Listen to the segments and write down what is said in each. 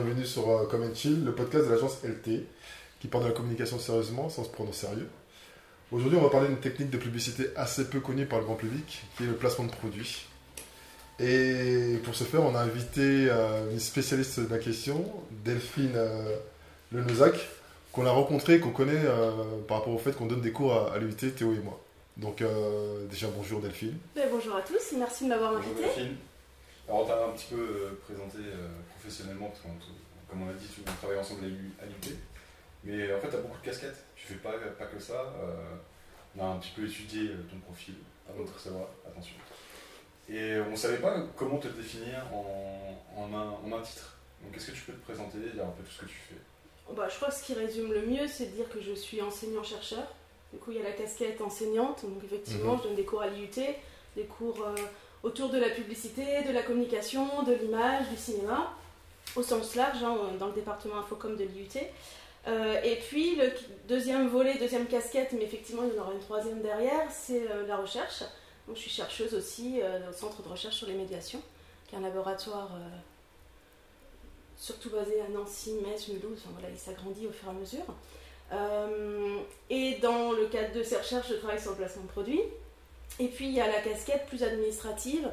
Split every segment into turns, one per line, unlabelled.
bienvenue sur euh, Come and Chill, le podcast de l'agence LT, qui parle de la communication sérieusement sans se prendre au sérieux. Aujourd'hui, on va parler d'une technique de publicité assez peu connue par le grand public, qui est le placement de produits. Et pour ce faire, on a invité euh, une spécialiste de la question, Delphine euh, Lenozac, qu'on a rencontrée, qu'on connaît euh, par rapport au fait qu'on donne des cours à, à l'UIT, Théo et moi. Donc euh, déjà, bonjour Delphine.
Ben, bonjour à tous, merci de m'avoir
Bonjour
invité.
Delphine. Alors on t'a un petit peu présenté euh, professionnellement, parce qu'on, comme on a dit, on travaille ensemble à l'U- à l'UT. Mais euh, en fait, tu as beaucoup de casquettes. Tu fais pas, pas que ça. euh, on a un petit peu étudié euh, ton profil avant de te recevoir. Attention. Et on ne savait pas comment te définir en, en un, en un titre. Donc est-ce que tu peux te présenter, dire un peu tout ce que tu fais?
Bah, je crois que ce qui résume le mieux, c'est de dire que je suis enseignant-chercheur. Du coup, il y a la casquette enseignante, donc effectivement,
Mhm.
je donne des cours à l'IUT, des cours euh, autour de la publicité, de la communication, de l'image, du cinéma, au sens large, hein, dans le département Infocom de l'IUT. Euh, et puis, le deuxième volet, deuxième casquette, mais effectivement, il y en aura une troisième derrière, c'est euh, la recherche. Donc, je suis chercheuse aussi euh, au Centre de recherche sur les médiations, qui est un laboratoire surtout basé à Nancy, Metz, Mulhouse, voilà, il s'agrandit au fur et à mesure. Et dans le cadre de ces recherches, je travaille sur le placement de produits. Et puis il y a la casquette plus administrative,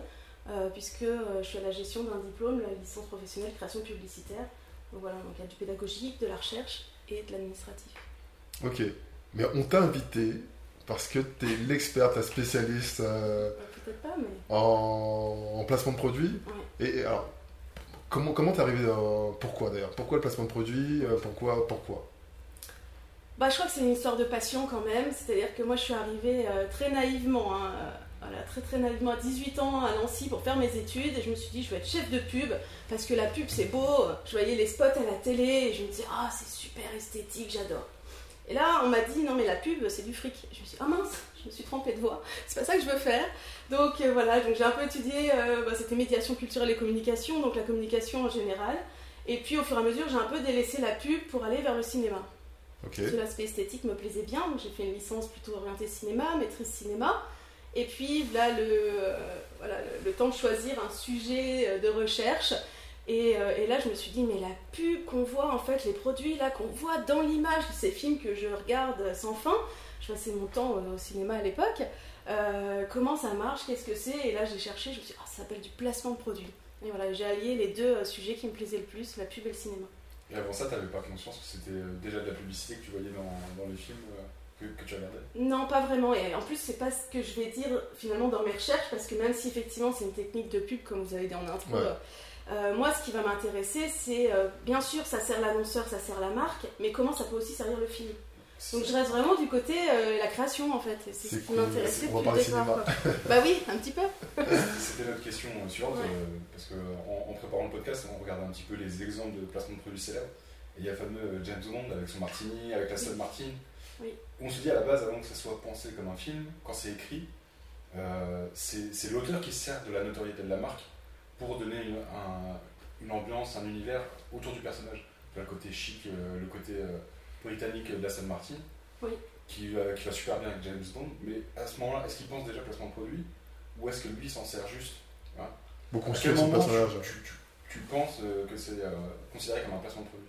euh, puisque euh, je suis à la gestion d'un diplôme, la licence professionnelle création publicitaire. Donc voilà, donc il y a du pédagogique, de la recherche et de l'administratif.
Ok, mais on t'a invité parce que tu es l'experte, la spécialiste euh,
Peut-être pas, mais
en, en placement de produits.
Ouais.
Et, et alors, comment comment t'es arrivé dans... Pourquoi d'ailleurs? Pourquoi le placement de produits? Pourquoi Pourquoi?
Bah, je crois que c'est une histoire de passion quand même. C'est-à-dire que moi, je suis arrivée euh, très naïvement, hein, voilà, très très naïvement à 18 ans à Nancy pour faire mes études. Et je me suis dit, je vais être chef de pub parce que la pub, c'est beau. Je voyais les spots à la télé et je me disais, ah, c'est super esthétique, j'adore. Et là, on m'a dit, non, mais la pub, c'est du fric. Je me suis dit, ah mince, je me suis trompée de voie. C'est pas ça que je veux faire. Donc euh, voilà, donc j'ai un peu étudié, euh, bah, c'était médiation culturelle et communication, donc la communication en général. Et puis au fur et à mesure, j'ai un peu délaissé la pub pour aller vers le cinéma.
Ok.
Parce que l'aspect esthétique me plaisait bien, donc j'ai fait une licence plutôt orientée cinéma, maîtrise cinéma. Et puis là, le, euh, voilà, le, temps de choisir un sujet euh, de recherche. Et, euh, et là, je me suis dit, mais la pub qu'on voit, en fait, les produits là qu'on voit dans l'image de ces films que je regarde sans fin, je passais mon temps au cinéma à l'époque, comment ça marche, qu'est-ce que c'est? Et là, j'ai cherché, je me suis dit, ah, ça s'appelle du placement de produits. Et voilà, j'ai allié les deux sujets qui me plaisaient le plus, la pub et le cinéma.
Et avant ça, tu n'avais pas conscience que c'était déjà de la publicité que tu voyais dans, dans les films que, que tu regardais
Non, pas vraiment. Et en plus, c'est pas ce que je vais dire finalement dans mes recherches, parce que même si effectivement c'est une technique de pub, comme vous avez dit en intro,
Ouais.
euh, moi, ce qui va m'intéresser, c'est euh, bien sûr, ça sert l'annonceur, ça sert la marque, mais comment ça peut aussi servir le film. Donc je reste vraiment du côté euh, la création en fait. C'est ce qui
cool.
m'intéressait depuis le départ. quoi. bah oui, un petit peu.
C'était notre question euh, suivante,
Ouais.
euh, parce qu'en en, préparant le podcast, on regarde un petit peu les exemples de placement de produits célèbres. Et il y a le fameux James Bond avec son Martini, avec la Stone Martin.
Oui.
On se dit à la base, avant que ça soit pensé comme un film, quand c'est écrit, euh, c'est l'auteur qui se sert de la notoriété de la marque pour donner une, un- une ambiance, un univers autour du personnage. Le côté chic, euh, le côté euh, britannique de la Martin,
Oui.
qui, va- qui va super bien avec James Bond. Mais à ce moment-là, est-ce qu'il pense déjà placement de produit ou est-ce que lui s'en sert juste
Beaucoup
à quel moment tu, tu- tu- tu penses euh, que c'est euh, considéré comme un placement de produit?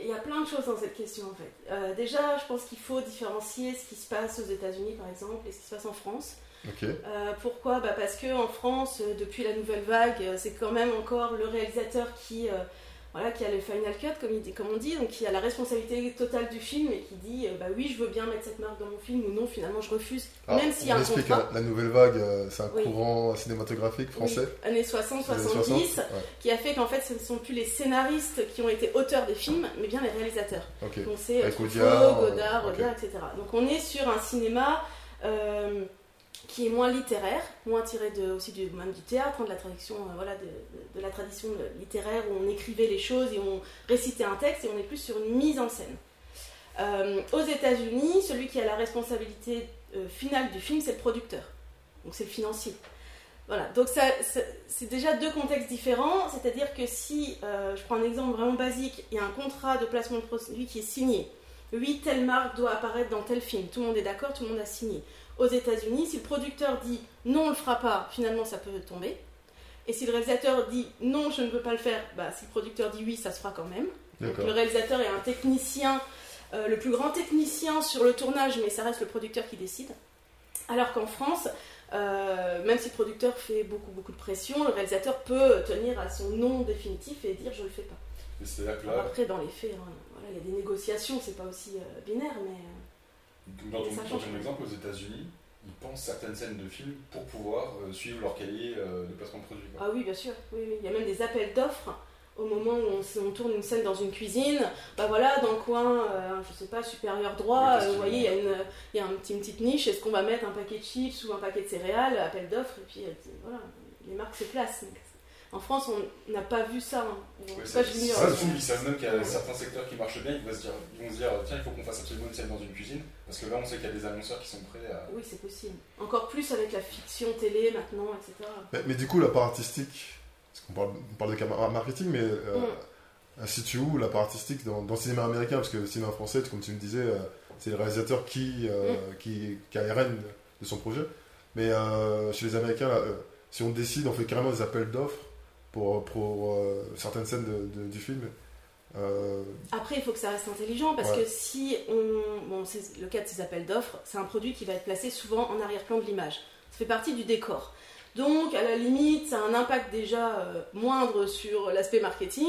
Il y a plein de choses dans cette question en fait. Euh, déjà, je pense qu'il faut différencier ce qui se passe aux États-Unis par exemple et ce qui se passe en France. Euh, pourquoi? Bah Parce que en France, euh, depuis la nouvelle vague, c'est quand même encore le réalisateur qui, euh, voilà, qui a le final cut, comme, il dit- comme on dit, donc qui a la responsabilité totale du film et qui dit euh, bah oui, je veux bien mettre cette marque dans mon film ou non, finalement je refuse,
Alors,
même s'il y a un
explique,
contrat.
hein, la nouvelle vague, euh, c'est un
Oui.
courant cinématographique français.
Oui, années 60,
des années
70,
60, ouais.
qui a fait qu'en fait ce ne sont plus les scénaristes qui ont été auteurs des films, mais bien les réalisateurs.
Ok.
Donc c'est euh,
euh,
Godard, etc. Donc on est sur un cinéma euh, qui est moins littéraire, moins tiré de, aussi du, même du théâtre, de la tradition, euh, voilà, de, la tradition littéraire où on écrivait les choses et on récitait un texte et on est plus sur une mise en scène. Euh, aux États-Unis, celui qui a la responsabilité euh, finale du film, c'est le producteur. Donc c'est le financier. Voilà, donc c'est déjà deux contextes différents, c'est-à-dire que si, euh, je prends un exemple vraiment basique, il y a un contrat de placement de produit qui est signé, oui, telle marque doit apparaître dans tel film, tout le monde est d'accord, tout le monde a signé. Aux États-Unis, si le producteur dit non, on le fera pas, finalement ça peut tomber. Et si le réalisateur dit non, je ne veux pas le faire, bah, si le producteur dit oui, ça se fera quand même. Donc, le réalisateur est un technicien, euh, le plus grand technicien sur le tournage, mais ça reste le producteur qui décide. Alors qu'en France, euh, même si le producteur fait beaucoup beaucoup de pression, le réalisateur peut tenir à son non définitif et dire je le fais pas.
Que là,
après, dans les faits, hein, voilà, il y a des négociations, c'est pas aussi euh, binaire, mais
dans ton, dans exemple, aux États-Unis, ils pensent certaines scènes de films pour pouvoir euh, suivre leur cahier euh, de placement de produit. quoi.
ah oui, bien sûr, oui, oui. il y a même des appels d'offres. Au moment où on, on tourne une scène dans une cuisine, bah voilà, dans le coin, euh, je sais pas, supérieur droit, vous voyez, il
y a
une, il y a un petit- une petite niche, est-ce qu'on va mettre un paquet de chips ou un paquet de céréales, appel d'offres, et puis voilà, les marques se placent. Donc, en France, on n'a pas vu ça. hein. Tout
c'est savent même qu'il y a certains secteurs qui marchent bien, ils vont, se dire, ils vont se dire tiens, il faut qu'on fasse absolument une scène dans une cuisine, parce que là, on sait qu'il y a des annonceurs qui sont prêts à.
Oui, c'est possible. Encore plus avec la fiction télé maintenant, etc.
Mais, mais du coup, la part artistique, parce qu'on parle, on parle de marketing, mais euh,
Mm.
se situe où la part artistique dans, dans le cinéma américain Parce que le cinéma français, comme tu me disais, euh, c'est le réalisateur qui, euh, qui, qui a les rênes de son projet. Mais euh, chez les Américains, là, euh, si on décide, on fait carrément des appels d'offres pour, pour euh, certaines scènes de- de- du film. Euh,
Après, il faut que ça reste intelligent parce
Ouais.
que si on. Bon, c'est le cas de ces appels d'offres, c'est un produit qui va être placé souvent en arrière-plan de l'image. Ça fait partie du décor. Donc, à la limite, ça a un impact déjà euh, moindre sur l'aspect marketing.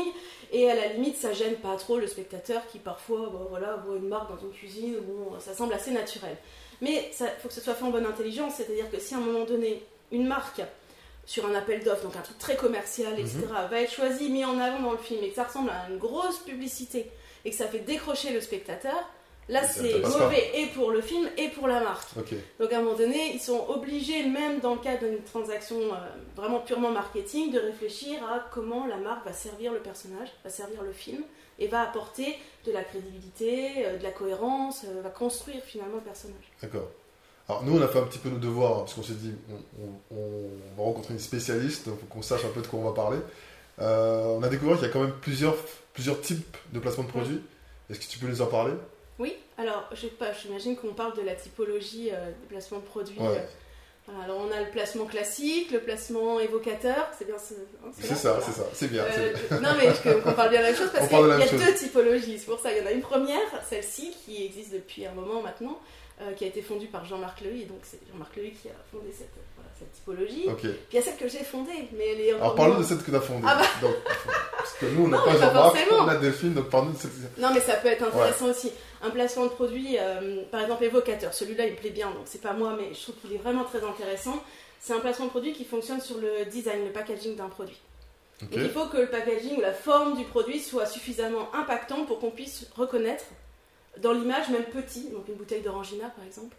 Et à la limite, ça gêne pas trop le spectateur qui parfois bon, voilà, voit une marque dans une cuisine bon, ça semble assez naturel. Mais il faut que ce soit fait en bonne intelligence, c'est-à-dire que si à un moment donné, une marque sur un appel d'offres, donc un truc très commercial, etc., va être choisi, mis en avant dans le film et que ça ressemble à une grosse publicité et que ça fait décrocher le spectateur, là c'est mauvais et pour le film et pour la marque. Donc à un moment donné, ils sont obligés, même dans le cadre d'une transaction euh, vraiment purement marketing, de réfléchir à comment la marque va servir le personnage, va servir le film et va apporter de la crédibilité, euh, de la cohérence, euh, va construire finalement le personnage.
D'accord. Alors nous, on a fait un petit peu nos devoirs, hein, parce qu'on s'est dit, on, on- on va rencontrer une spécialiste, donc faut qu'on sache un peu de quoi on va parler. Euh, on a découvert qu'il y a quand même plusieurs, plusieurs types de placement de produits. Est-ce que tu peux nous en parler?
Oui, alors je sais pas, j'imagine qu'on parle de la typologie euh, des placements de produits.
Ouais.
euh, alors on a le placement classique, le placement évocateur, c'est bien ce. hein,
C'est ça, c'est ça, c'est bien.
Euh, non mais je- qu'on parle bien de la même chose parce
On
qu'il y a deux typologies. C'est pour ça, il y en a une première, celle-ci qui existe depuis un moment maintenant, euh, qui a été fondue par Jean-Marc. Et donc c'est Jean-Marc Leuil qui a fondé cette, voilà, cette typologie. Puis il y a celle que j'ai fondée, mais elle est
Alors
moins-
de celle que tu as fondée.
Ah bah.
Donc, parce que nous, on n'a pas Jean-Marc, on a Delphine, donc parle-nous de celle
Non, mais ça peut être intéressant aussi. Un placement de produit, euh, par exemple évocateur, celui-là il me plaît bien, donc c'est pas moi, mais je trouve qu'il est vraiment très intéressant. C'est un placement de produit qui fonctionne sur le design, le packaging d'un produit.
Ok.
Donc il faut que le packaging ou la forme du produit soit suffisamment impactant pour qu'on puisse reconnaître dans l'image, même petit, donc une bouteille d'orangina par exemple,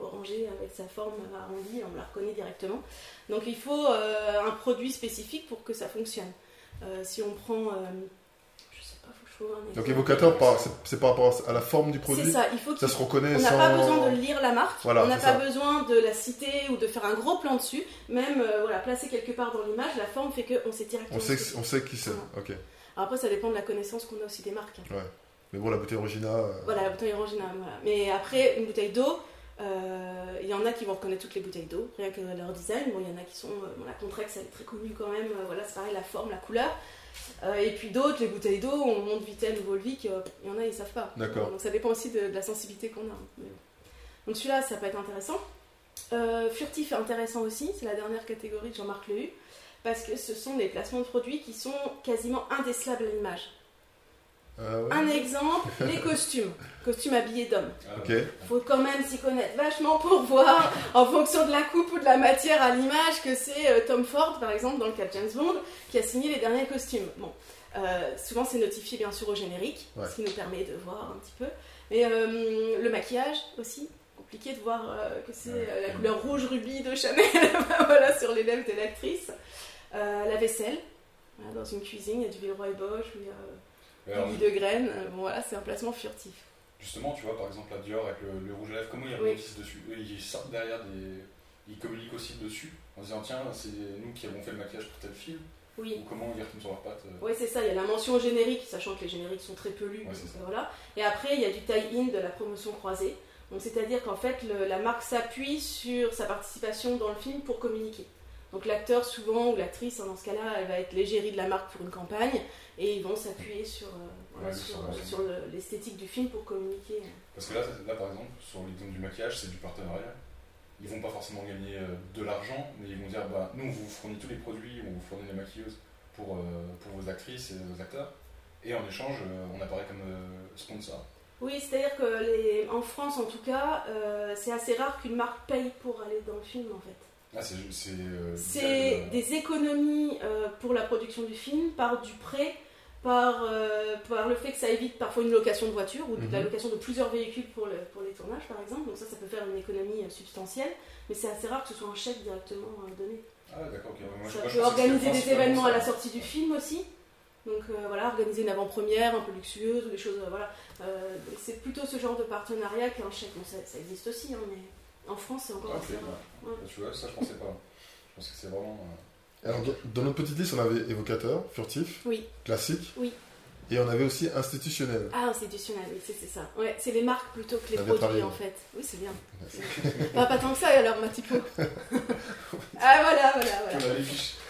orangée avec sa forme arrondie, on la reconnaît directement. Donc il faut euh, un produit spécifique pour que ça fonctionne. Euh, si on prend, euh, je sais pas, faut que je trouve un
Donc
exemple.
évocateur, par- c'est par rapport à la forme du produit?
C'est ça, il faut
Ça
qu'il
se reconnaît
on n'a
sans...
pas besoin de lire la marque,
Voilà,
on n'a pas
ça.
besoin de la citer ou de faire un gros plan dessus. Même euh, voilà, placer quelque part dans l'image, la forme fait qu'on sait directement.
On sait,
que
on sait qui c'est.
Voilà.
Ok.
Alors après, ça dépend de la connaissance qu'on a aussi des marques. hein.
Mais bon, la bouteille Origina... euh,
Voilà, la bouteille. Voilà. Mais après, une bouteille d'eau, euh, il y en a qui vont reconnaître toutes les bouteilles d'eau, rien que leur design. Bon, il y en a qui sont. euh, bon, la Contrex, elle est très connue quand même. voilà, c'est pareil, la forme, la couleur. Et puis d'autres, les bouteilles d'eau, on monte Vitel ou Volvic, il y en a, ils savent pas.
D'accord.
Donc ça dépend aussi de, de la sensibilité qu'on a. Mais bon. Donc celui-là, ça peut être intéressant. Furtif est intéressant aussi, c'est la dernière catégorie de Jean-Marc Lehu, parce que ce sont des placements de produits qui sont quasiment indécelables à l'image.
Euh, ouais.
Un exemple, les costumes, costumes habillés d'hommes.
Ah,
Ok.
ouais.
faut quand même s'y connaître vachement pour voir, en fonction de la coupe ou de la matière à l'image, que c'est euh, Tom Ford, par exemple, dans le cas de James Bond, qui a signé les derniers costumes. Bon, euh, souvent c'est notifié bien sûr au générique,
Ouais.
ce qui nous permet de voir un petit peu. Mais euh, le maquillage aussi, compliqué de voir euh, que c'est
Ouais.
euh, la couleur rouge rubis de Chanel voilà, sur les lèvres de l'actrice. Euh, la vaisselle, voilà, dans une cuisine, il y a du Villeroy Bosch, ou il y a
Mais
euh,
alors,
de graines. Euh, bon voilà, c'est un placement furtif.
justement, tu vois, par exemple, la Dior avec le, le rouge à lèvres, comment ils
Oui.
rebondissent dessus Eux, ils sortent derrière des. Ils communiquent aussi dessus en disant tiens, c'est nous qui avons fait le maquillage pour tel film,
Oui.
ou comment ils retournent sur leurs pattes. euh.
Oui, c'est ça, il y a la mention générique, sachant que les génériques sont très.
Ouais,
donc,
ça.
euh, voilà. Et après, il y a du tie-in de la promotion croisée. Donc, c'est-à-dire qu'en fait, le- la marque s'appuie sur sa participation dans le film pour communiquer. Donc l'acteur souvent ou l'actrice, hein, dans ce cas-là, elle va être l'égérie de la marque pour une campagne et ils vont s'appuyer sur, euh,
Ouais,
sur,
sur
le- l'esthétique du film pour communiquer.
Parce que là, là par exemple, sur l'exemple du maquillage, c'est du partenariat. Ils vont pas forcément gagner euh, de l'argent, mais ils vont dire bah, nous, on vous fournit tous les produits, on vous fournit les maquilleuses pour, euh, pour vos actrices et vos acteurs. Et en échange, euh, on apparaît comme euh, sponsor.
Oui, c'est-à-dire que les, en France, en tout cas, euh, c'est assez rare qu'une marque paye pour aller dans le film, en fait.
Ah, c'est. Euh, euh,
des économies euh, pour la production du film par du prêt, par, euh, par le fait que ça évite parfois une location de voiture ou de la
Mhm.
location de plusieurs véhicules pour, le- pour les tournages par exemple. Donc ça, ça peut faire une économie substantielle, mais c'est assez rare que ce soit un chèque directement donné.
Ah, d'accord,
ça peut organiser des événements à la sortie du film aussi. Donc voilà, organiser une avant-première un peu luxueuse ou des choses, voilà. C'est plutôt ce genre de partenariat qu'un chèque. Bon, ça, ça existe aussi, hein, mais en France c'est encore
Ah, ok,
assez rare.
ouais.
Ouais.
Bah, tu vois, ça, je pensais pas. Je pensais que c'est vraiment. euh,
Alors, dans- notre petite liste, on avait évocateur, furtif,
Oui.
classique.
Oui.
Et on avait aussi institutionnel.
Ah, institutionnel, oui, c'est ça. Ouais, c'est les marques plutôt que les produits
travaillé,
en
ouais.
fait. Oui, c'est bien. Bah, pas tant que ça alors, ma typo. ah, voilà, voilà, voilà.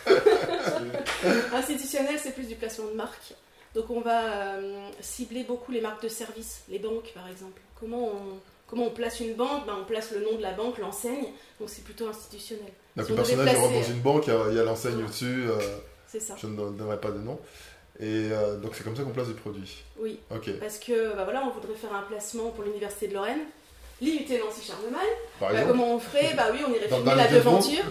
Institutionnel, c'est plus du placement de marque. Donc, on va euh, cibler beaucoup les marques de services, les banques par exemple. Comment on, comment on place une banque ben, On place le nom de la banque, l'enseigne. Donc, c'est plutôt institutionnel.
Donc,
Si devait
personnage il rentre dans une banque, il y a- l'enseigne
Ah.
au-dessus. euh,
C'est ça.
je ne don- donnerai pas de nom. Et euh, donc, c'est comme ça qu'on place des produits.
Oui,
Ok.
parce que bah, voilà, on voudrait faire un placement pour l'Université de Lorraine. L'IUT Nancy Charlemagne.
Par
Bah,
exemple,
comment on ferait? Bah oui, on irait
Dans-
filmer
dans
la
les James Bond
devanture.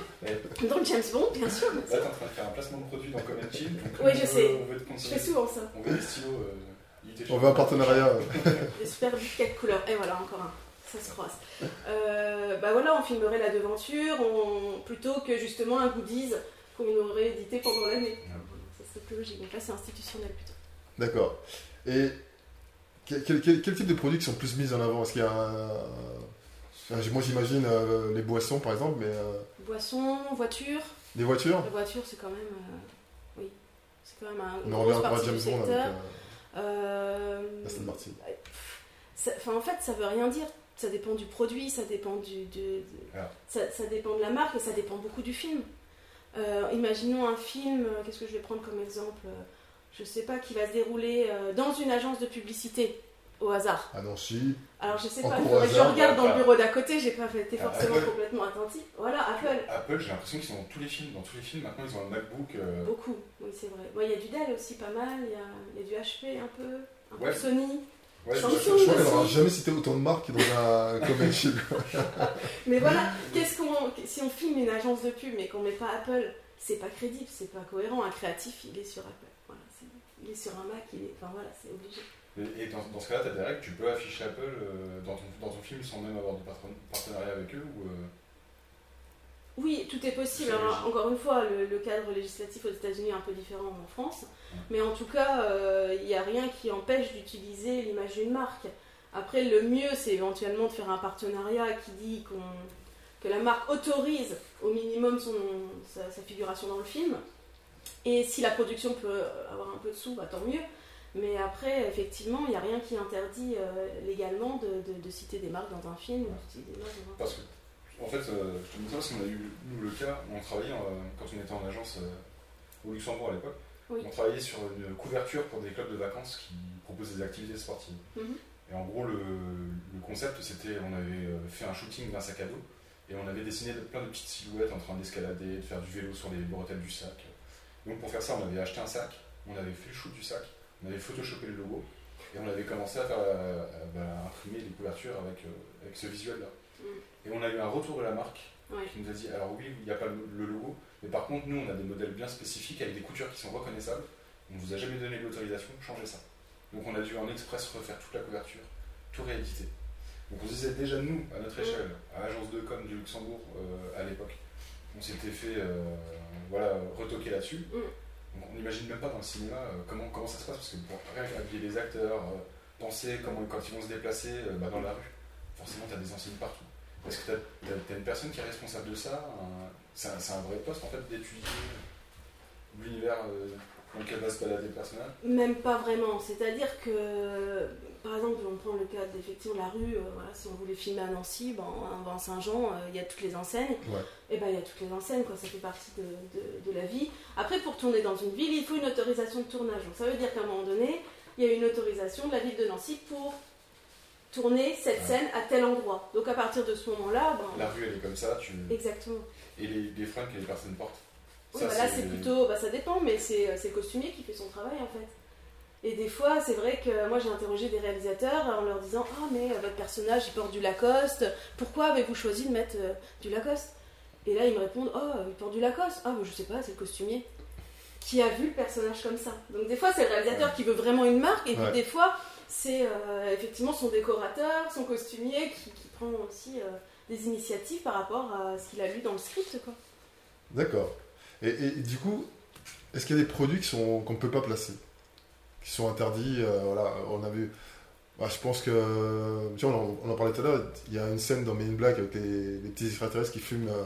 Dans le James Bond, bien sûr.
Là, t'es en train de faire un placement de produit dans Comet Chill.
Oui, je
veut-
sais.
On veut te
Je fais souvent ça.
On veut des stylos. euh, IUT
on veut un partenariat.
Des super bouquets de couleurs. Et voilà, encore un. Ça se croise. Euh, bah voilà, on filmerait la devanture on... plutôt que justement un goodies qu'on aurait édité pendant l'année.
Ouais.
Ça serait plus logique. Donc là, c'est institutionnel plutôt.
D'accord. Et quel, quel- quel- quel type de produits qui sont plus mis en avant? Est-ce qu'il y a un... Moi, j'imagine euh, les boissons, par exemple, mais euh,
Boissons, voitures.
les voitures?
La voiture, c'est quand même. euh, Oui. C'est quand même un. une
On à
partie
James
du
Bond avec
secteur.
euh,
Euh,
Aston Martin.
Ça- Enfin, en fait, ça veut rien dire. Ça dépend du produit, ça dépend du,
Ah.
ça, ça dépend de la marque et ça dépend beaucoup du film. Euh, imaginons un film, euh, qu'est-ce que je vais prendre comme exemple euh, Je sais pas, qui va se dérouler dans une agence de publicité au hasard.
À Nancy.
Alors je sais
En
pas, je
hasard,
regarde dans le bureau d'à côté, j'ai pas été
Ah,
forcément
Apple.
complètement attentif. Voilà, Apple.
Apple, j'ai l'impression qu'ils sont dans tous les films. Dans tous les films, maintenant, ils ont un MacBook. euh,
Beaucoup, oui c'est vrai. Bon, Il y a du Dell aussi pas mal, il y a, il y a du HP un peu, un peu
Ouais.
Sony.
Ouais, je-
crois qu'on n'aura jamais cité autant de marques dans un Comet Chill.
Mais voilà, qu'est-ce qu'on, si on filme une agence de pub mais qu'on met pas Apple, c'est pas crédible, c'est pas cohérent. Un créatif, il est sur Apple. Voilà, c'est- il est sur un Mac, il est, enfin voilà, c'est obligé.
Et, et dans, dans ce cas-là, tu as des règles, tu peux afficher Apple euh, dans, ton, dans ton film sans même avoir de partenariat avec eux ou, euh,
Oui, tout est possible. Alors,
logique.
encore une fois, le, le cadre législatif aux États-Unis est un peu différent en France, mais en tout cas, euh, il n'y a rien qui empêche d'utiliser l'image d'une marque. Après, le mieux, c'est éventuellement de faire un partenariat qui dit que la marque autorise au minimum son, sa, sa figuration dans le film. Et si la production peut avoir un peu de sous, bah, tant mieux. Mais après, effectivement, il n'y a rien qui interdit euh, légalement de, de- de citer des marques dans un film ou des marques dans un
Parce que, en fait, euh, je te dis ça parce qu'on a eu, nous, le cas, où on travaillait, euh, quand on était en agence euh, au Luxembourg à l'époque,
Oui.
on travaillait sur une couverture pour des clubs de vacances qui proposent des activités sportives.
Mhm.
Et en gros, le, le concept, c'était, on avait fait un shooting d'un sac à dos, et on avait dessiné de- plein de petites silhouettes en train d'escalader, de faire du vélo sur les bretelles du sac. Donc pour faire ça, on avait acheté un sac, on avait fait le shoot du sac, on avait photoshopé le logo, et on avait commencé à faire bah, imprimer les couvertures avec, avec ce visuel-là. Et on a eu un retour de la marque
Ouais.
qui nous a dit alors oui, il n'y a pas le, logo, mais par contre, nous, on a des modèles bien spécifiques avec des coutures qui sont reconnaissables. On ne vous a jamais donné l'autorisation, changez ça. Donc on a dû en express refaire toute la couverture, tout rééditer. Donc on se disait déjà nous, à notre échelle, à l'agence de com du Luxembourg euh, à l'époque, on s'était fait euh, voilà, retoquer là-dessus.
Mm.
Donc on n'imagine même pas dans le cinéma euh, comment, comment ça se passe, parce que pour rien qu'habiller les acteurs, penser comment, quand ils vont se déplacer bah, dans la rue, forcément tu as des enseignes partout. Est-ce que tu as, une personne qui est responsable de ça C'est un, vrai poste en fait d'étudier l'univers euh, Donc elle va se balader le personnage?
Même pas vraiment. C'est-à-dire que, par exemple, on prend le cas d'effectivement la rue, euh, voilà, si on voulait filmer à Nancy, ben, Saint-Jean, euh, il y a toutes les enseignes.
Ouais.
Et ben il y a toutes les enseignes, quoi, ça fait partie de, de- de la vie. Après, pour tourner dans une ville, il faut une autorisation de tournage. Donc ça veut dire qu'à un moment donné, il y a une autorisation de la ville de Nancy pour tourner cette
Ouais.
scène à tel endroit. Donc à partir de ce moment-là, ben,
La rue, elle est comme ça, tu...
exactement.
et les, les fringues que les personnes portent.
Oui,
Ça,
bah là, c'est plutôt. Bah, ça dépend, mais c'est c'est le costumier qui fait son travail en fait. Et des fois, c'est vrai que moi j'ai interrogé des réalisateurs en leur disant Ah, mais euh, votre personnage il porte du Lacoste, pourquoi avez-vous choisi de mettre euh, du Lacoste? Et là, ils me répondent Oh, il porte du Lacoste. Ah, bah, je sais pas, c'est le costumier qui a vu le personnage comme ça. Donc, des fois, c'est le réalisateur
Ouais.
qui veut vraiment une marque, et puis des fois, c'est euh, effectivement son décorateur, son costumier qui, qui prend aussi euh, des initiatives par rapport à ce qu'il a lu dans le script. Quoi.
D'accord. Et, et du coup, est-ce qu'il y a des produits qui sont qu'on ne peut pas placer? Qui sont interdits euh, Voilà, on a vu. bah, je pense que. Tu vois, on en, on en parlait tout à l'heure. Il y a une scène dans Men in Black avec les, les petits extraterrestres qui fument, euh,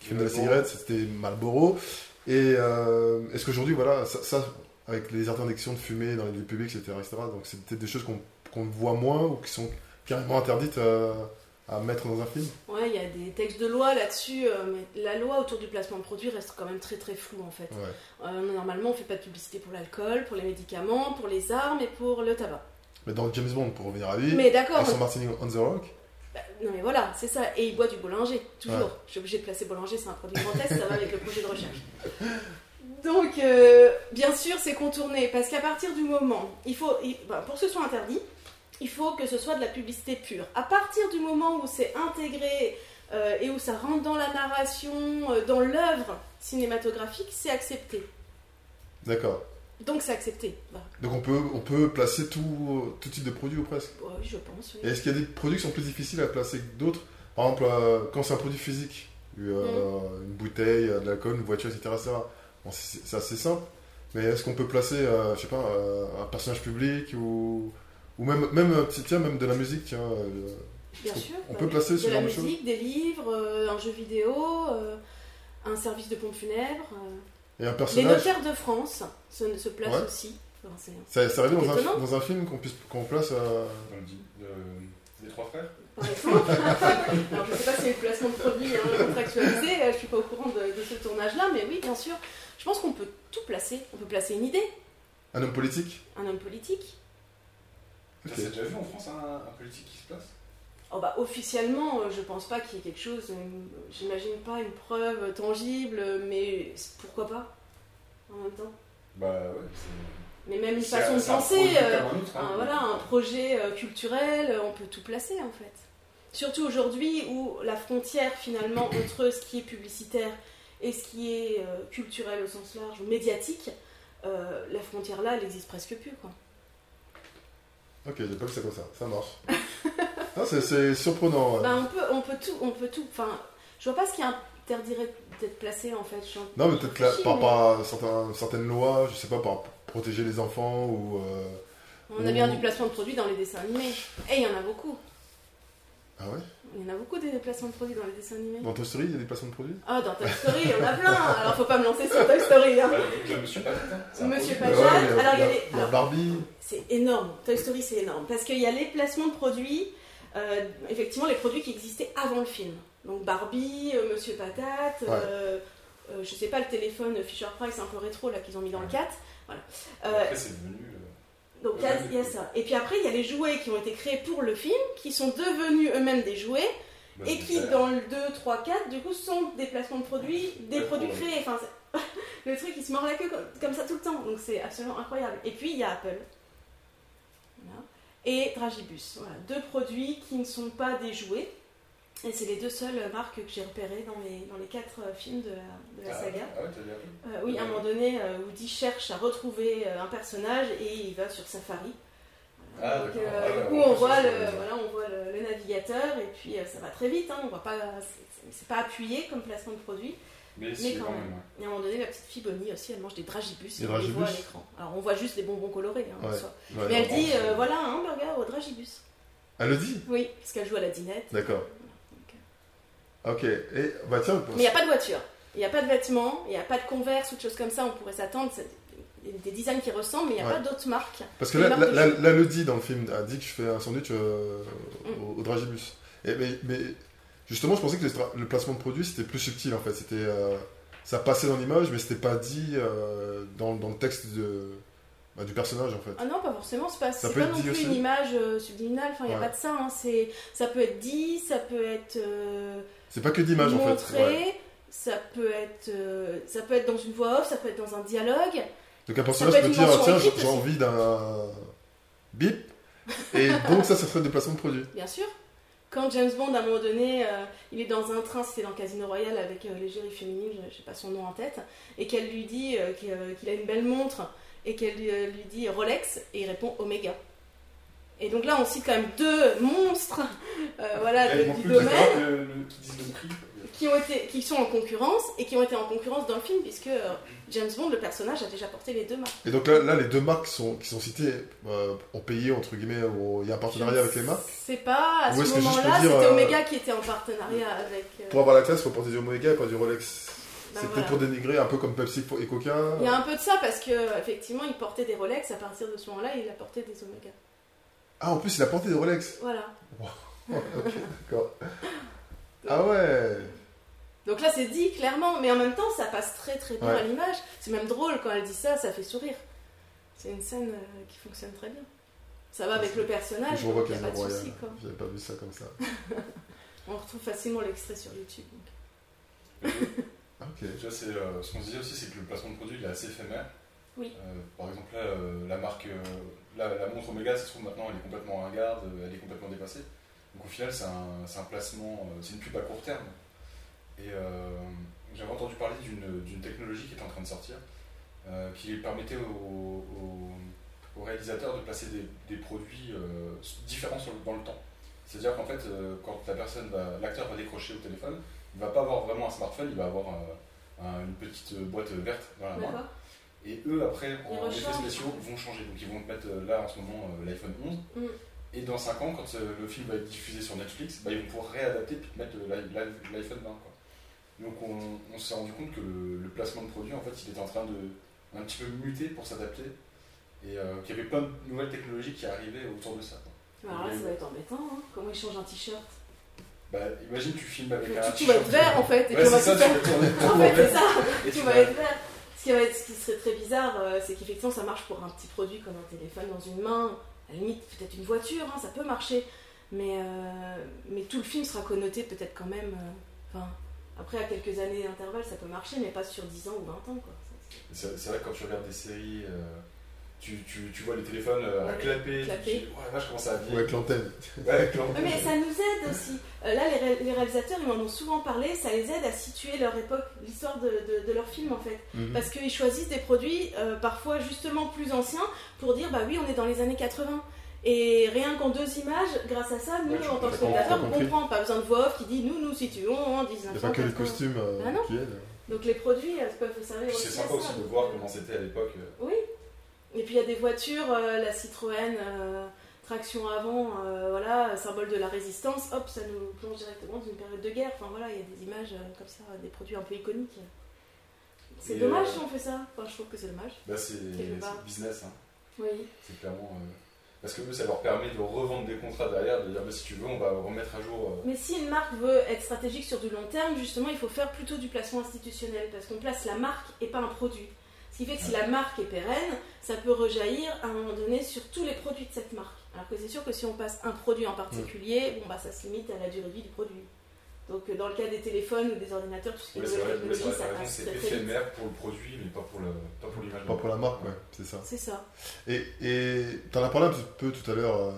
qui fument de la cigarette. C'était Marlboro. Et euh, est-ce qu'aujourd'hui, voilà, ça, ça, avec les interdictions de fumer dans les lieux publics, etc., etc., donc c'est peut-être des choses qu'on voit moins ou qui sont carrément interdites euh, à mettre dans un film
Ouais, il y a des textes de loi là-dessus, euh, mais la loi autour du placement de produits reste quand même très très floue en fait.
Ouais.
Euh, normalement, on fait pas de publicité pour l'alcool, pour les médicaments, pour les armes et pour le tabac.
Mais dans James Bond, pour revenir à lui,
Mais d'accord,
son Martini on the Rock,
bah, non mais voilà, c'est ça. Et il boit du Bollinger, toujours.
Ouais.
Je suis obligée de placer Bollinger, c'est un produit Grand ça va avec le projet de recherche. Donc, euh, bien sûr, c'est contourné, parce qu'à partir du moment, il faut, il- bah, pour que ce soit interdit, il faut que ce soit de la publicité pure. À partir du moment où c'est intégré euh, et où ça rentre dans la narration, euh, dans l'œuvre cinématographique, c'est accepté.
d'accord.
Donc c'est accepté. Voilà.
Donc on peut, on peut placer tout, tout type de produit ou presque.
Oui, je pense. oui.
Est-ce qu'il y a des produits qui sont plus difficiles à placer que d'autres? Par exemple, quand c'est un produit physique,
Mm.
une bouteille, de l'alcool, une voiture, etc. etc. Bon, c'est assez simple. Mais est-ce qu'on peut placer, euh, je sais pas, euh, un personnage public ou, ou même, même, euh, tiens, même de la musique tiens, euh,
Bien
on-
sûr.
on
bah,
peut placer
de
ce
la
genre de choses
musique, des livres, euh, un jeu vidéo, euh, un service de pompe funèbre. euh.
Et un
Les
personnage,
notaires de France se, se placent
Ouais.
aussi. Enfin, c'est-
ça, ça arrive dans un, dans un film qu'on puisse qu'on place. euh,
les trois frères
par exemple. Alors je ne sais pas si c'est le placement de produit hein, contractualisé, je ne suis pas au courant de, de ce tournage-là, mais oui, bien sûr. Je pense qu'on peut tout placer. On peut placer une idée,
un homme politique
un homme politique.
Ok.
Ça s'est déjà vu en France un, un politique qui se place?
Oh bah, officiellement, euh, je pense pas qu'il y ait quelque chose, j'imagine pas une preuve tangible, mais pourquoi pas en même temps.
Bah ouais, c'est.
Mais même une façon de penser, euh,
comme un autre, hein.
un, voilà, un projet euh, culturel, on peut tout placer en fait. Surtout aujourd'hui où la frontière finalement entre ce qui est publicitaire et ce qui est euh, culturel au sens large, ou médiatique, euh, la frontière là, elle existe presque plus quoi.
Ok, j'ai pas vu ça comme ça, ça marche. Ah, c'est- surprenant. ouais.
Ben, on peut, on peut tout, on peut tout. Enfin, je vois pas ce qui interdirait d'être placé en fait.
Non, mais peut-être par certains- certaines lois, je sais pas, par protéger les enfants ou. euh,
On a bien du placement de produits dans les dessins animés. Et il y en a beaucoup.
Ah ouais?
Il y en a beaucoup des placements de produits dans les dessins animés.
Dans Toy Story, il y a des placements de produits?
Ah, dans Toy Story, il y en a plein. Alors faut pas me lancer sur Toy Story. Hein.
Monsieur Patate, hein,
Monsieur. Patate.
Ouais, a-
alors, il y a
il y a-
les-
il y a
alors-
Barbie.
C'est énorme. Toy Story, c'est énorme. Parce qu'il y a les placements de produits, euh, effectivement, les produits qui existaient avant le film. Donc Barbie, euh, Monsieur Patate, euh, euh, je sais pas, le téléphone Fisher Price un peu rétro là qu'ils ont mis dans le 4. Voilà. Euh,
Après, c'est devenu.
Donc il y a- il y, a ça. Et puis après, il y a les jouets qui ont été créés pour le film, qui sont devenus eux-mêmes des jouets,
bah,
et qui, dans le 2, 3, 4, du coup, sont des placements de produits, des produits créés. Enfin, le truc, il se mord la queue comme, comme ça tout le temps. Donc c'est absolument incroyable. Et puis, il y a Apple. Voilà. Et Dragibus. Voilà. Deux produits qui ne sont pas des jouets. Et c'est les deux seules marques que j'ai repérées dans les, dans les quatre euh, films de la, de la
Ah,
saga.
Ah ouais,
Euh, oui, à un moment donné, euh, Woody cherche à retrouver euh, un personnage et il va sur Safari.
Ah,
Donc, euh,
Ah,
du
ouais,
coup,
ouais,
on voit, le, voilà, on voit le, le navigateur et puis euh, ça va très vite. Hein, on voit pas, c'est- pas appuyé comme placement de produit.
Mais,
Mais
si,
quand
quand
même.
même.
Et à un moment donné, la petite fille Bonnie aussi, elle mange des dragibus.
Des
et on les voit à
dragibus
l'écran. Alors on voit juste des bonbons colorés hein, en
Ouais.
Mais elle dit euh, voilà un hamburger au dragibus.
Elle le dit?
Oui, parce qu'elle joue à la dinette.
D'accord. Ok. Et bah tiens,
Mais il n'y a pas de voiture, il n'y a pas de vêtements, il n'y a pas de converse ou de choses comme ça, on pourrait s'attendre. des designs qui ressemblent, mais il n'y a
Ouais.
pas d'autres marques.
Parce que là, là, là, le dit dans le film, a dit que je fais un sandwich euh,
Mm.
au, au dragibus. Et, mais, mais justement, je pensais que le, placement de produit c'était plus subtil en fait. C'était, euh, ça passait dans l'image, mais c'était pas dit euh, dans, dans le texte de, bah, du personnage en fait.
Ah non, pas forcément, c'est pas,
Ça peut
pas non plus
aussi
une image euh, subliminale, enfin il n'y a
Ouais.
pas de ça, hein, c'est, ça peut être dit, ça peut être euh,
C'est pas que d'image en fait. ouais.
ça, peut être, euh, ça peut être dans une voix off, ça peut être dans un dialogue.
Donc un personnage
peut
peut dire tiens, j'ai envie d'un bip. Et donc ça, ça serait du placement de produit.
Bien sûr. Quand James Bond, à un moment donné, euh, il est dans un train, c'était dans Casino Royale avec euh, l'égérie féminine, je n'ai pas son nom en tête, et qu'elle lui dit qu'il a une belle montre, et qu'elle lui, euh, lui dit Rolex, et il répond Omega. Et donc là, on cite quand même deux monstres euh, voilà, de- du domaine
le- le- qui
ont été, sont en concurrence, et qui ont été en concurrence dans le film, puisque euh, James Bond, le personnage, a déjà porté les deux marques.
Et donc là, là, les deux marques qui sont, qui sont citées euh, ont payé entre guillemets, il y a un partenariat avec les marques.
C'est pas, à ce
juste
moment-là, c'était
euh,
Omega qui était en partenariat avec... euh,
Pour avoir la classe, il faut porter du Omega et pas du Rolex. C'était
voilà.
pour dénigrer un peu comme Pepsi et Coca.
Il y a un peu de ça parce que effectivement il portait des Rolex, à partir de ce moment-là il a porté des Omega.
Ah, en plus, il a porté des Rolex.
Voilà.
ok, d'accord. Ah ouais.
Donc là c'est dit clairement, mais en même temps ça passe très très bien
Ouais.
à l'image. C'est même drôle quand elle dit ça, ça fait sourire. C'est une scène euh, qui fonctionne très bien. Ça va avec le personnage,
Je revois Casino Royale. J'avais pas vu ça comme ça.
On retrouve facilement l'extrait sur YouTube. donc.
Ok.
Tu vois, c'est, euh, ce qu'on se disait aussi, c'est que le placement de produit il est assez éphémère.
Oui.
Euh, par exemple, là, euh, la marque, euh, la, la montre Omega, ça se trouve maintenant, elle est complètement ringarde, elle est complètement dépassée. Donc au final, c'est un, c'est un placement, euh, c'est une pub à court terme. Et euh, j'avais entendu parler d'une, d'une technologie qui est en train de sortir, euh, qui permettait aux, aux- aux réalisateurs de placer des, des produits euh, différents sur dans le temps. C'est-à-dire qu'en fait, euh, quand la personne va, l'acteur va décrocher au téléphone, il va pas avoir vraiment un smartphone, il va avoir euh, un- une petite boîte verte dans la main. Et eux, après,
Ils
en effets spéciaux, ils vont changer. Donc ils vont mettre euh, là en ce moment euh, l'iPhone 11.
Mm.
Et dans 5 ans, quand le film va être diffusé sur Netflix, bah, ils vont pouvoir réadapter puis mettre l'i- l'i- l'iPhone 20. Quoi. Donc on, on s'est rendu compte que le, le placement de produit, en fait, il était en train de un petit peu muter pour s'adapter. Et euh, qu'il y avait plein de nouvelles technologies qui arrivaient autour de ça. quoi.
Alors là ça va être embêtant, hein. comment il change un t-shirt?
Bah, imagine, tu filmes avec un.
Tout, va être vert en fait, et
Ouais, c'est ça, tu
En fait c'est ça tout va être vert. Ce qui, va être- ce qui serait très bizarre, euh, c'est qu'effectivement ça marche pour un petit produit comme un téléphone dans une main, à la limite peut-être une voiture, hein, ça peut marcher, mais, euh, mais tout le film sera connoté peut-être quand même. euh, Enfin, après à quelques années d'intervalle ça peut marcher, mais pas sur 10 ans ou 20 ans quoi.
C'est c'est vrai que quand tu regardes des séries, euh, tu, tu, tu vois les téléphones euh, à
Ouais,
clapper.
clapper.
Tu
Ou
vieilli.
avec l'antenne.
Ouais, avec l'antenne.
Ouais, mais ça nous aide aussi. Euh, là, les, ré- les réalisateurs, ils m'en ont souvent parlé, ça les aide à situer leur époque, l'histoire de, de, de leur film en fait.
Mhm.
Parce qu'ils choisissent des produits euh, parfois justement plus anciens pour dire bah oui, on est dans les années 80. Et rien qu'en deux images, grâce à ça, nous
Ouais, je
en tant que spectateurs, on comprend. Pas besoin de voix off qui dit nous nous situons en
Il n'y a pas que les
1980.
costumes euh,
Ah non.
qui aident.
Donc les produits peuvent servir
Puis
aussi
c'est
à
sympa aussi de voir comment c'était à l'époque.
Oui. Et puis il y a des voitures, euh, la Citroën euh, traction avant, euh, voilà, symbole de la résistance, hop, ça nous plonge directement dans une période de guerre. Enfin voilà, il y a des images comme ça, des produits un peu iconiques. C'est dommage si on fait ça. Enfin, je trouve que c'est dommage.
Bah, c'est business. Hein.
Oui.
C'est clairement. euh, Parce que eux, ça leur permet de revendre des contrats derrière, de dire bah, si tu veux, on va remettre à jour. euh,
Mais si une marque veut être stratégique sur du long terme, justement, il faut faire plutôt du placement institutionnel parce qu'on place la marque et pas un produit. Qui fait que si la marque est pérenne, ça peut rejaillir à un moment donné sur tous les produits de cette marque. Alors que c'est sûr que si on passe un produit en particulier, bon bah ça se limite à la durée de vie du produit. Donc euh, dans le cas des téléphones ou des ordinateurs, tout ce qui est technologie,
vrai,
ça passe
c'est éphémère pour le produit, mais pas pour le- pas pour l'image.
Pas pour la marque, ouais, c'est ça.
C'est ça.
Et et t'en as parlé un petit peu tout à l'heure, euh,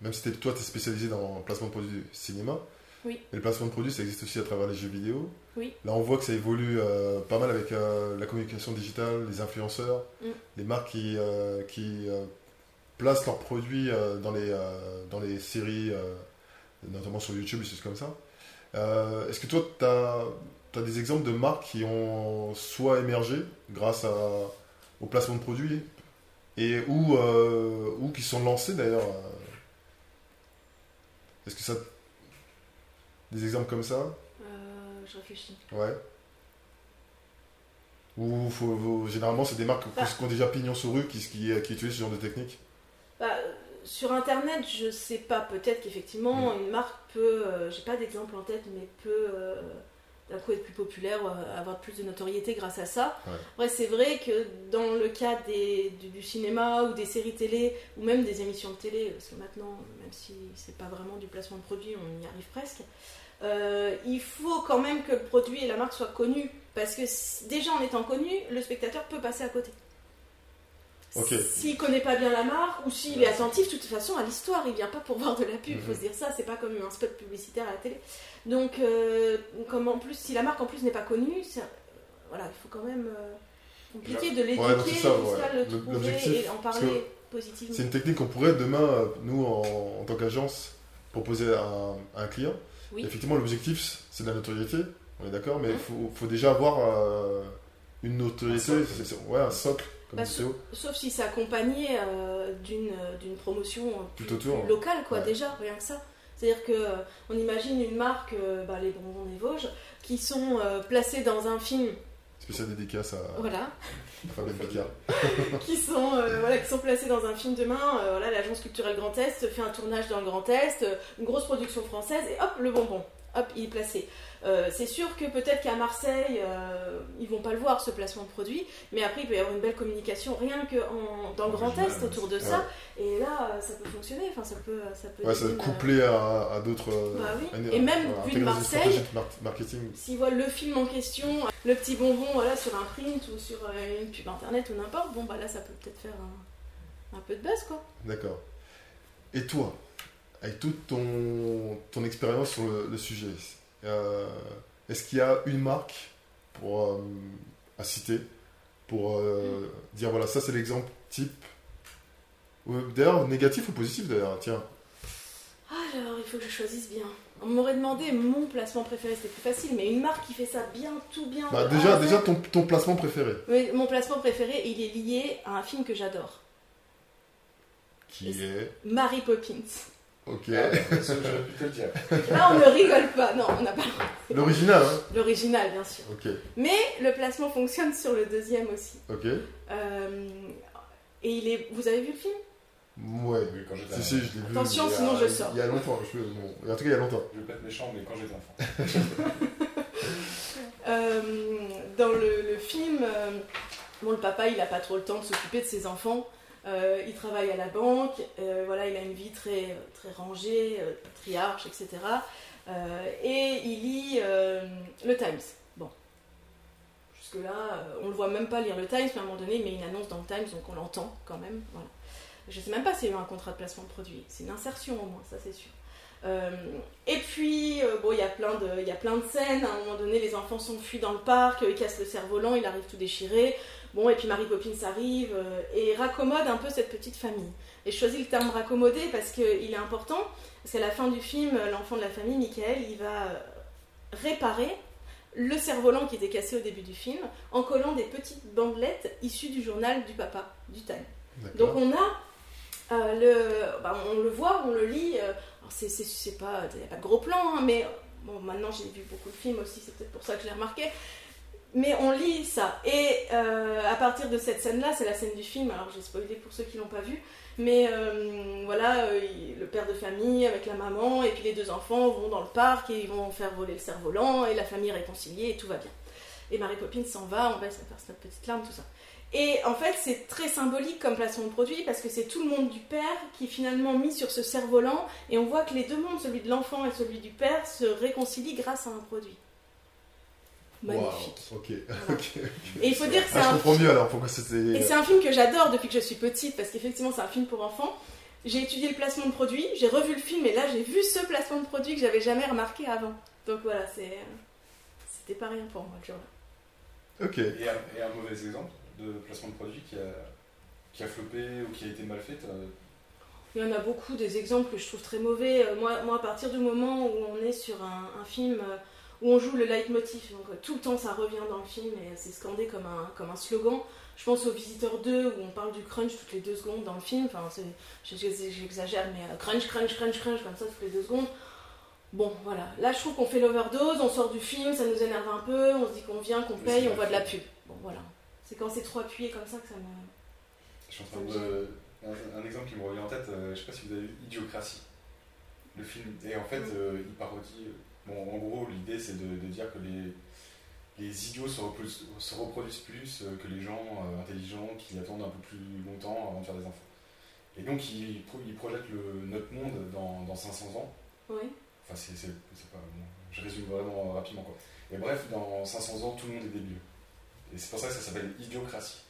même si toi tu es spécialisé dans le placement de produits cinéma.
Oui.
Et le placement de produits, ça existe aussi à travers les jeux vidéo.
Oui.
Là, on voit que ça évolue euh, pas mal avec euh, la communication digitale, les influenceurs,
Mm.
les marques qui, euh, qui placent leurs produits dans, les, dans les séries, notamment sur YouTube, des choses comme ça. Est-ce que toi, tu as, des exemples de marques qui ont soit émergé grâce à, au placement de produits et ou, ou qui sont lancées d'ailleurs Est-ce que ça. Des exemples comme ça
Euh, je réfléchis.
Ouais. Ou faut- généralement, c'est des marques
Bah.
qui ont déjà pignon sur rue qui, qui, qui utilisent ce genre de technique
Bah, sur internet, je sais pas, peut-être qu'effectivement
Mm.
une marque peut, euh, j'ai pas d'exemple en tête, mais peut euh, d'un coup être plus populaire, avoir plus de notoriété grâce à ça.
Ouais.
Après, c'est vrai que dans le cas des, du, du cinéma ou des séries télé, ou même des émissions de télé, parce que maintenant, même si c'est pas vraiment du placement de produit, on y arrive presque, euh, il faut quand même que le produit et la marque soient connus. Parce que déjà en étant connu, le spectateur peut passer à côté.
Ok.
S'il connaît pas bien la marque ou s'il est attentif de toute façon à l'histoire, il vient pas pour voir de la pub, il faut
Mhm.
se dire ça, c'est pas comme un spot publicitaire à la télé. Donc, euh, comme en plus, si la marque en plus n'est pas connue, c'est- voilà, il faut quand même euh, compliqué de l'éduquer,
Ouais,
le trouver et en parler positivement.
C'est une technique qu'on pourrait demain, euh, nous, en, en tant qu'agence, proposer à un, à un client.
Oui.
Effectivement, l'objectif, c'est de la notoriété, on est d'accord, mais il
Mhm.
faut, faut déjà avoir euh, une notoriété,
socle.
c'est- c'est- ouais, un socle, comme
Bah,
Théo.
Sauf si c'est accompagné euh, d'une promotion euh, plus,
Tout autour,
plus locale, quoi,
Ouais.
déjà, rien que ça. C'est-à-dire que euh, on imagine une marque, bah, les bonbons des Vosges, qui sont placés dans un film,
Spécial dédicace à
voilà,
Fabien Picard.
qui sont, euh, voilà, qui sont placés dans un film demain. euh, voilà, l'agence culturelle Grand Est fait un tournage dans le Grand Est, euh, une grosse production française, et hop, le bonbon, hop, il est placé. Euh, c'est sûr que peut-être qu'à Marseille, euh, ils vont pas le voir ce placement de produit, mais après il peut y avoir une belle communication rien que en- dans le Grand Est autour de
ouais.
ça, et là euh, ça peut fonctionner. Enfin, ça peut, ça peut.
Ouais, ça
devenir, euh,
couplé à, à d'autres.
Bah oui. Et même
voilà,
vu de Marseille-
marketing.
S'ils voient le film en question, le petit bonbon voilà, sur un print ou sur une pub internet ou n'importe, bon bah là ça peut peut-être faire un, un peu de buzz quoi.
D'accord. Et toi, avec toute ton, ton expérience sur le, le sujet, euh, est-ce qu'il y a une marque pour, euh, à citer pour euh, dire voilà, ça c'est l'exemple type D'ailleurs, négatif ou positif d'ailleurs Tiens,
Alors il faut que je choisisse bien. On m'aurait demandé mon placement préféré, c'était plus facile, mais une marque qui fait ça bien, tout bien.
bah, déjà, déjà ton, ton placement préféré
Oui, mon placement préféré, il est lié à un film que j'adore.
qui est?
Mary Poppins.
Ok.
Ah, ça, J'aurais pu te le dire.
Là, on ne rigole pas. Non, on n'a pas.
L'original, hein
l'original, bien sûr.
Ok,
Mais le placement fonctionne sur le deuxième aussi.
ok.
Euh, et il est. Vous avez vu le film?
Ouais.
Oui, quand j'étais
Si, si, je l'ai vu.
Attention,
a-
sinon je sors.
Il y a longtemps, je, bon, en tout cas, il y a longtemps.
Je vais pas être méchant, mais quand j'étais enfant.
Euh, Dans le, le film, euh, bon, le papa, il n'a pas trop le temps de s'occuper de ses enfants. Euh, il travaille à la banque, euh, voilà, il a une vie très, très rangée, euh, patriarche, etc. Euh, et il lit le Times. Bon. Jusque-là, on le voit même pas lire le Times, mais à un moment donné, il met une annonce dans le Times, donc on l'entend quand même. Voilà. Je sais même pas s'il y a eu un contrat de placement de produit. C'est une insertion au moins, ça c'est sûr. Et puis, bon, il y, a plein de- scènes. À un moment donné, les enfants s'enfuient dans le parc, ils cassent le cerf-volant, il arrive tout déchiré. Bon, et puis Mary Poppins arrive euh, et raccommode un peu cette petite famille. Et je choisis le terme raccommoder parce qu'il est important. Parce qu'à la fin du film, l'enfant de la famille, Michael, il va euh, réparer le cerf-volant qui était cassé au début du film en collant des petites bandelettes issues du journal du papa, du Time. Donc on a euh, le, bah, on le voit, on le lit. euh, c'est, c'est, c'est pas, il n'y a pas de gros plan, hein, mais bon, maintenant j'ai vu beaucoup de films aussi, c'est peut-être pour ça que je l'ai remarqué. Mais on lit ça. Et euh, à partir de cette scène-là, c'est la scène du film. Alors j'ai spoilé pour ceux qui l'ont pas vu, mais euh, voilà, euh, le père de famille avec la maman et puis les deux enfants vont dans le parc et ils vont faire voler le cerf-volant et la famille est réconciliée et tout va bien. Et Mary Poppins s'en va, on va faire notre petite larme, tout ça. Et en fait, c'est très symbolique comme placement de produit parce que c'est tout le monde du père qui est finalement mis sur ce cerf-volant et on voit que les deux mondes, celui de l'enfant et celui du père, se réconcilient grâce à un produit. Magnifique.
Wow, Ok,
Voilà.
ok.
Et il faut dire que c'est
Ah, je
un
comprends mieux alors pourquoi c'était.
et c'est un film que j'adore depuis que je suis petite parce qu'effectivement c'est un film pour enfants. J'ai étudié le placement de produit, j'ai revu le film et là j'ai vu ce placement de produit que j'avais jamais remarqué avant. Donc voilà, c'est c'était pas rien pour moi le jour-là.
Ok.
Et un, et un mauvais exemple de placement de produit qui a, qui a floppé ou qui a été mal fait euh,
Il y en a beaucoup des exemples que je trouve très mauvais. Euh, Moi, moi à partir du moment où on est sur un, un film euh, où on joue le leitmotiv, donc euh, tout le temps ça revient dans le film et c'est scandé comme un, comme un slogan. Je pense au Visiteur 2 où on parle du crunch toutes les deux secondes dans le film. Enfin, j'exagère, mais euh, crunch, crunch, crunch, crunch, comme ça toutes les deux secondes. Bon, voilà. Là, je trouve qu'on fait l'overdose, on sort du film, ça nous énerve un peu, on se dit qu'on vient, qu'on paye, on voit de la pub. Bon, voilà. C'est quand c'est trop appuyé comme ça que ça me.
Je suis en train de. Un, un exemple qui me revient en tête, euh, je sais pas si vous avez vu Idiocratie, le film. Et en fait,
Mm.
euh, il parodie. Bon, en gros, l'idée c'est de, de dire que les, les idiots se reproduisent, se reproduisent plus euh, que les gens euh, intelligents qui attendent un peu plus longtemps avant de faire des enfants. Et donc, il, pro- il projette le, notre monde dans, dans 500 ans.
Oui.
Enfin, c'est, pas. bon, je résume vraiment rapidement quoi. Et bref, dans 500 ans, tout le monde est débile. Et c'est pour ça que ça s'appelle idiocratie.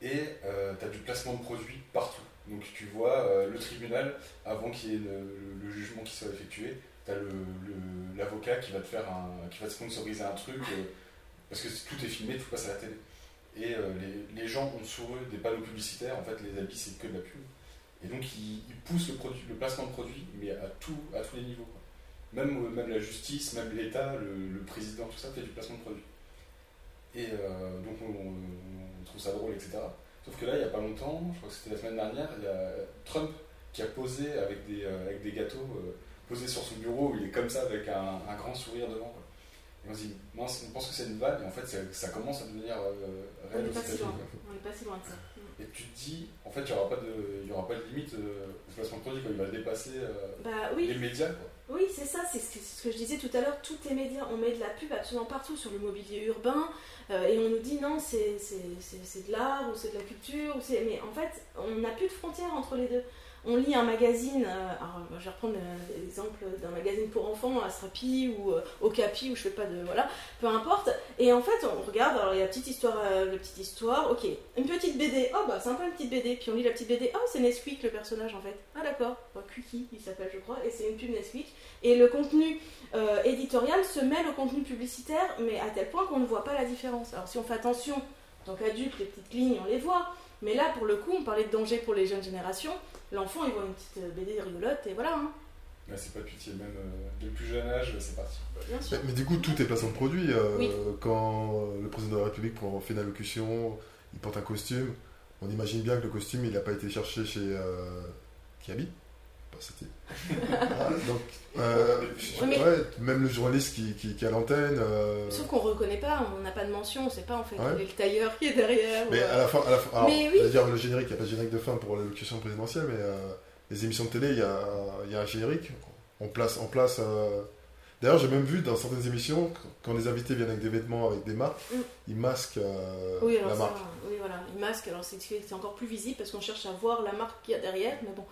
Et euh, tu as du placement de produits partout. Donc tu vois euh, le tribunal, avant qu'il y ait le, le jugement qui soit effectué, tu as le, l'avocat qui va te faire un, qui va te sponsoriser un truc, euh, parce que tout est filmé, tout passe à la télé. Et euh, les, les gens ont sur eux des panneaux publicitaires, en fait les habits c'est que de la pub. Et donc ils, poussent le, produit, le placement de produits, mais à, tout, à tous les niveaux. Même, euh, même la justice, même l'État, le, président, tout ça fait du placement de produits. Et donc on, trouve ça drôle, etc. Sauf que là, il n'y a pas longtemps, je crois que c'était la semaine dernière, il y a Trump qui a posé avec des, avec des gâteaux, posé sur son bureau, il est comme ça avec un, un grand sourire devant. quoi. Et on se dit, mince, on pense que c'est une vague, et en fait, ça, ça commence à devenir euh,
On
réel
si. On n'est pas si loin de ça.
Et tu te dis, en fait, il n'y aura, pas de- y aura pas de limite euh, au placement de produit, quoi. il va dépasser euh,
Bah oui.
les médias. Quoi.
Oui, c'est ça, c'est ce, que, je disais tout à l'heure, tout est média, on met de la pub absolument partout sur le mobilier urbain, euh, et on nous dit non, c'est, de l'art ou c'est de la culture, ou mais en fait, on n'a plus de frontières entre les deux. On lit un magazine, euh, alors je vais reprendre l'exemple d'un magazine pour enfants, à Strapi ou euh, Okapi, où je fais pas de. Voilà, peu importe. Et en fait, on regarde, alors il y a la petite histoire, euh, la petite histoire, ok, une petite BD, oh bah peu une petite BD, puis on lit la petite BD, oh c'est Nesquik le personnage en fait, ah d'accord, bah, il s'appelle je crois, et c'est une pub Nesquik, et le contenu éditorial se mêle au contenu publicitaire, mais à tel point qu'on ne voit pas la différence. Alors si on fait attention, en tant qu'adulte, les petites lignes, on les voit. Mais là, pour le coup, on parlait de danger pour les jeunes générations. L'enfant, il voit une petite euh, BD rigolote, et voilà, hein.
C'est pas de pitié, même euh, dès le plus jeune âge, c'est parti.
bien sûr.
Mais, mais du coup, tout est placement de produit. euh,
Oui.
Quand le président de la République prend- fait une allocution, il porte un costume. On imagine bien que le costume, il n'a pas été cherché chez euh, Kiabi. Ah, donc, euh,
Oui, mais-
ouais, même le journaliste qui, qui, à l'antenne. euh,
Sauf qu'on reconnaît pas, on n'a pas de mention, on sait pas en fait
Ouais.
quel est le tailleur qui est derrière.
Mais
ou,
à
euh,
la fin, à la fin alors,
Mais oui.
dire le générique, il n'y a pas de générique de fin pour l'allocution présidentielle, mais euh, les émissions de télé, il y a, y a un générique. On place, on place. D'ailleurs, j'ai même vu dans certaines émissions, quand les invités viennent avec des vêtements avec des marques,
Mm.
ils masquent euh,
Oui, alors
la
ça,
marque.
oui, voilà, une masque, alors c'est encore plus visible parce qu'on cherche à voir la marque qu'il y a derrière, mais bon.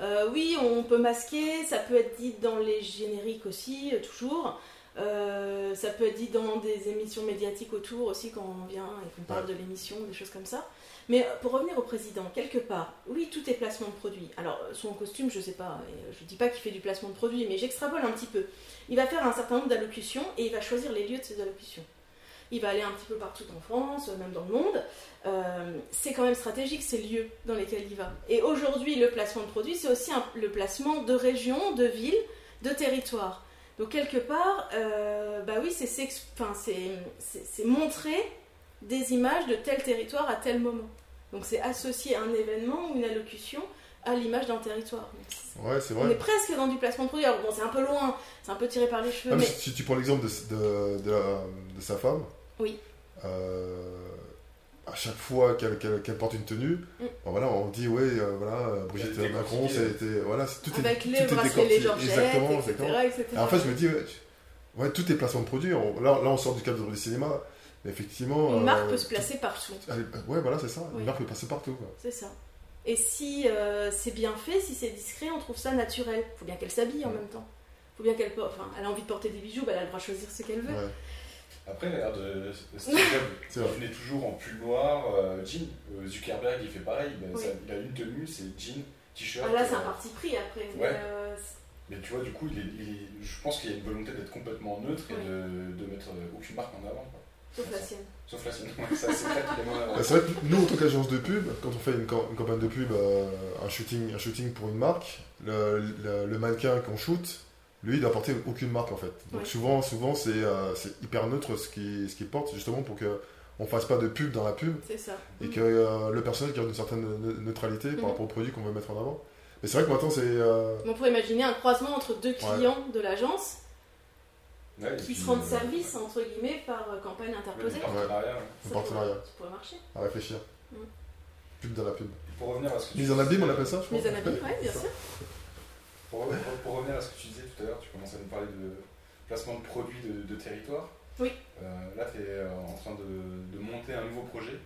Euh, oui, on peut masquer, ça peut être dit dans les génériques aussi, euh, toujours. Euh, ça peut être dit dans des émissions médiatiques autour aussi quand on vient et qu'on parle de l'émission, des choses comme ça. Mais euh, pour revenir au président, quelque part, oui, tout est placement de produit. Alors, euh, son costume, je sais pas, euh, je dis pas qu'il fait du placement de produit, mais j'extrapole un petit peu. Il va faire un certain nombre d'allocutions et il va choisir les lieux de ces allocutions. Il va aller un petit peu partout en France, même dans le monde. C'est quand même stratégique ces lieux dans lesquels il va. Et aujourd'hui, le placement de produits, c'est aussi le placement de régions, de villes, de territoires. Donc quelque part, euh, bah oui, c'est c'est- c'est- c'est montrer des images de tel territoire à tel moment. Donc c'est associer un événement ou une allocution à l'image d'un territoire. Donc,
Ouais, c'est
on est
vrai.
presque dans du placement de produit. Alors bon, c'est un peu loin, c'est un peu tiré par les cheveux,
Ah, mais
mais
si, tu prends l'exemple de, de, de la- de sa femme,
Oui.
euh, à chaque fois qu'elle porte une tenue,
Mm.
bon, voilà, on dit, ouais, euh, voilà, euh, Brigitte
est
Macron, c'était. Voilà, c'est- tout est,
avec
tout
les
est
bracelets, les georgettes,
Exactement,
etc.
exactement.
etc.
Et en fait, je me dis, ouais, tu- ouais, tout est placement de produit. On- là, là, on sort du cadre du cinéma. Effectivement.
Une marque
euh,
peut se placer partout.
elle- ouais, voilà, c'est ça.
Oui.
Une marque peut passer partout. quoi.
C'est ça. Et si euh, c'est bien fait, si c'est discret, on trouve ça naturel. Faut bien qu'elle s'habille en
Ouais.
même temps. Faut bien qu'elle porte. Enfin, elle a envie de porter des bijoux, bah, elle a le droit de choisir ce qu'elle veut.
Ouais,
Après, regarde, euh, Steve il venait toujours en pull noir, euh, jean. Euh, Zuckerberg, il fait pareil. Il a,
Oui.
ça- il a une tenue, c'est jean, t-shirt.
Ah, là, c'est un parti pris après. mais,
Ouais.
euh, c'est-
Mais tu vois, du coup, il est- il est- je pense qu'il y a une volonté d'être complètement neutre et de, de mettre aucune marque en avant. quoi.
Sauf la sienne.
Sauf la sienne. Ouais, ça, c'est vrai qu'il est moins en avant.
Bah, c'est vrai que nous, en tant qu'agence de pub, quand on fait une, cam- une campagne de pub, euh, un, shooting, un shooting pour une marque, le, le- le mannequin qu'on shoot, lui, il doit porter aucune marque en fait. Donc
Ouais.
souvent, souvent c'est euh, c'est hyper neutre ce qu'il ce qu'il porte, justement pour que on fasse pas de pub dans la pub
C'est ça.
et que euh, le personnage garde une certaine ne- neutralité
Mhm.
par rapport au produit qu'on veut mettre en avant. Mais c'est vrai que maintenant, c'est. euh,
On pourrait imaginer un croisement entre deux clients de l'agence.
Ouais,
qui
puis,
se rendent
euh,
service, entre guillemets, par euh, campagne interposée.
partenariat, ouais.
Partenariat.
pourrait- Ça pourrait marcher.
À réfléchir.
Mm.
Pub dans la pub.
Et Pour revenir à ce que tu
Mise en
disais,
abîme, on appelle ça, je crois.
Les anabis, oui, bien sûr.
Pour, pour- pour revenir à ce que tu disais tout à l'heure, tu commençais à nous parler de placement de produits de, de territoire.
Oui.
Euh, là, tu es en train de, de monter un nouveau projet,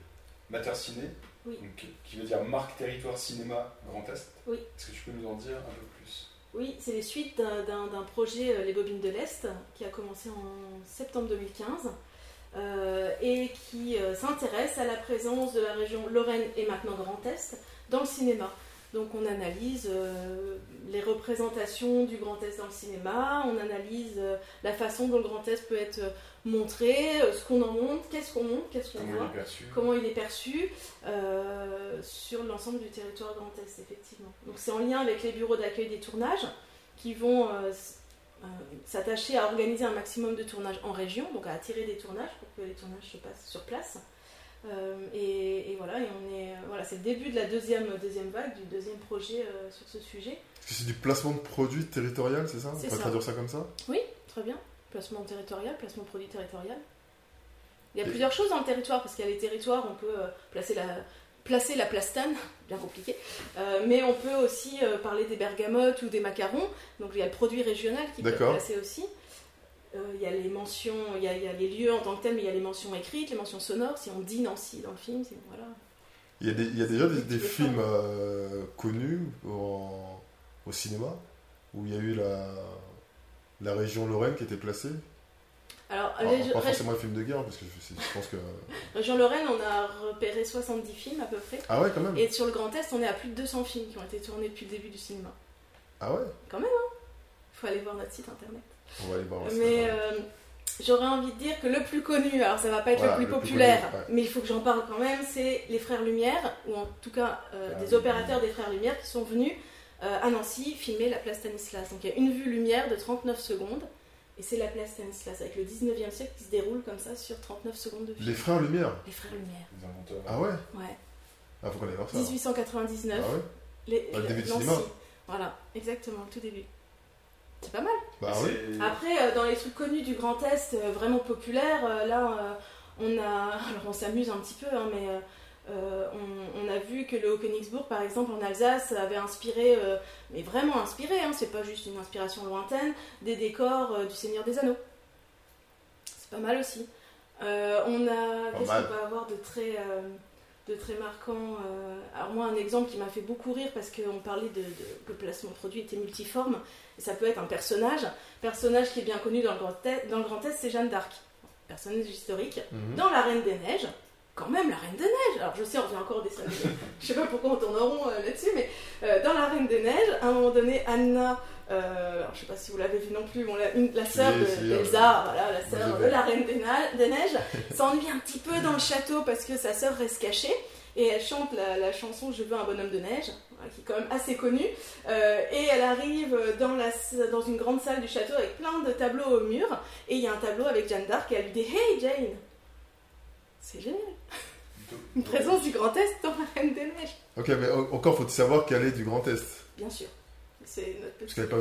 Mater Ciné,
Oui.
donc, qui veut dire marque territoire cinéma Grand Est.
Oui.
Est-ce que tu peux nous en dire un peu plus?
Oui, c'est les suites d'un- projet, euh, Les Bobines de l'Est, qui a commencé en septembre 2015 euh, et qui euh, s'intéresse à la présence de la région Lorraine et maintenant Grand Est dans le cinéma. Donc on analyse les représentations du Grand Est dans le cinéma, on analyse la façon dont le Grand Est peut être montré, euh, ce qu'on en montre, qu'est-ce qu'on montre, qu'est-ce qu'on
Comment
voit
il est perçu
comment il est perçu euh, sur l'ensemble du territoire Grand Est, effectivement. Donc c'est en lien avec les bureaux d'accueil des tournages qui vont euh, s'attacher à organiser un maximum de tournages en région, donc à attirer des tournages pour que les tournages se passent sur place. Euh, et, et voilà, et on est, voilà, c'est le début de la deuxième, deuxième vague, du deuxième projet sur ce sujet.
Que c'est du placement de produits territorial, c'est ça? On
ça.
traduire ça comme ça?
Très bien. Placement territorial, placement produit territorial. Il y a plusieurs choses dans le territoire, parce qu'il y a les territoires, on peut euh, placer la, placer la plastane, bien compliqué, Euh, mais on peut aussi euh, parler des bergamotes ou des macarons, donc il y a le produit régional qui peut être placé aussi. Euh, il y a les mentions, il y a, il y a les lieux en tant que tels, mais il y a les mentions écrites, les mentions sonores, si on dit Nancy dans le film, c'est voilà.
il y, a des- il y a déjà des, films connus en- au cinéma où il y a eu la, la région Lorraine qui était placée.
Alors,
Alors,
les-
pas forcément les films de guerre, parce que je, je pense que.
région Lorraine, on a repéré 70 films à peu près,
Ah ouais, quand même
et sur le Grand Est, on est à plus de 200 films qui ont été tournés depuis le début du cinéma.
Ah ouais
Il faut aller voir notre site internet.
On va aller voir.
Mais euh, j'aurais envie de dire que le plus connu, alors ça va pas être
Voilà,
le plus
le plus
populaire,
connu, ouais.
mais il faut que j'en parle quand même, c'est les Frères Lumière, ou en tout cas euh,
Ah
des
oui.
opérateurs des Frères Lumière qui sont venus euh, à Nancy filmer la place Stanislas. Donc il y a une vue lumière de 39 secondes, et c'est la place Stanislas, avec le 19e siècle qui se déroule comme ça sur 39 secondes de film.
Les Frères Lumière
Les Frères Lumière,
Les inventeurs.
Ah ouais?
Ouais.
Ah, faut qu'on aille voir ça.
1899,
Ah ouais?
Les,
le début du
Nancy.
cinéma.
Voilà, exactement, le tout début. C'est pas mal.
Bah oui.
Après, euh, dans les trucs connus du Grand Est, euh, vraiment populaires, euh, là, euh, on a. Alors, on s'amuse un petit peu, hein, mais euh, on, on a vu que le Haut-Königsbourg, par exemple, en Alsace, avait inspiré, euh, mais vraiment inspiré, hein, c'est pas juste une inspiration lointaine, des décors euh, du Seigneur des Anneaux. C'est pas mal aussi. On a. Qu'est-ce qu'on peut avoir de très. de très marquant. Alors moi, un exemple qui m'a fait beaucoup rire parce qu'on parlait de, de- que le placement produit était multiforme. Et ça peut être un personnage. Personnage qui est bien connu dans le Grand Est, dans le Grand Est c'est Jeanne d'Arc. Personnage historique.
Mhm.
Dans La Reine des Neiges, quand même la Reine des Neiges. Alors je sais, on vient encore des salles. je sais pas pourquoi on tourne en rond euh, là-dessus, mais euh, dans La Reine des Neiges, à un moment donné, Anna, euh, alors, je sais pas si vous l'avez vu non plus, bon, la, une- la sœur de- d'Elsa, voilà, la sœur de la Reine des, Neiges, s'ennuie un petit peu dans le château parce que sa sœur reste cachée. Et elle chante la, la chanson Je veux un bonhomme de neige, qui est quand même assez connue. Euh, et elle arrive dans, la, dans une grande salle du château avec plein de tableaux au mur. Et il y a un tableau avec Jeanne d'Arc et elle lui dit Hey Jane C'est génial Une présence du Grand Est dans la Reine des Neiges.
Ok, mais en- encore faut-il savoir qu'elle est du Grand Est.
Bien sûr. C'est notre
Parce qu'elle pas.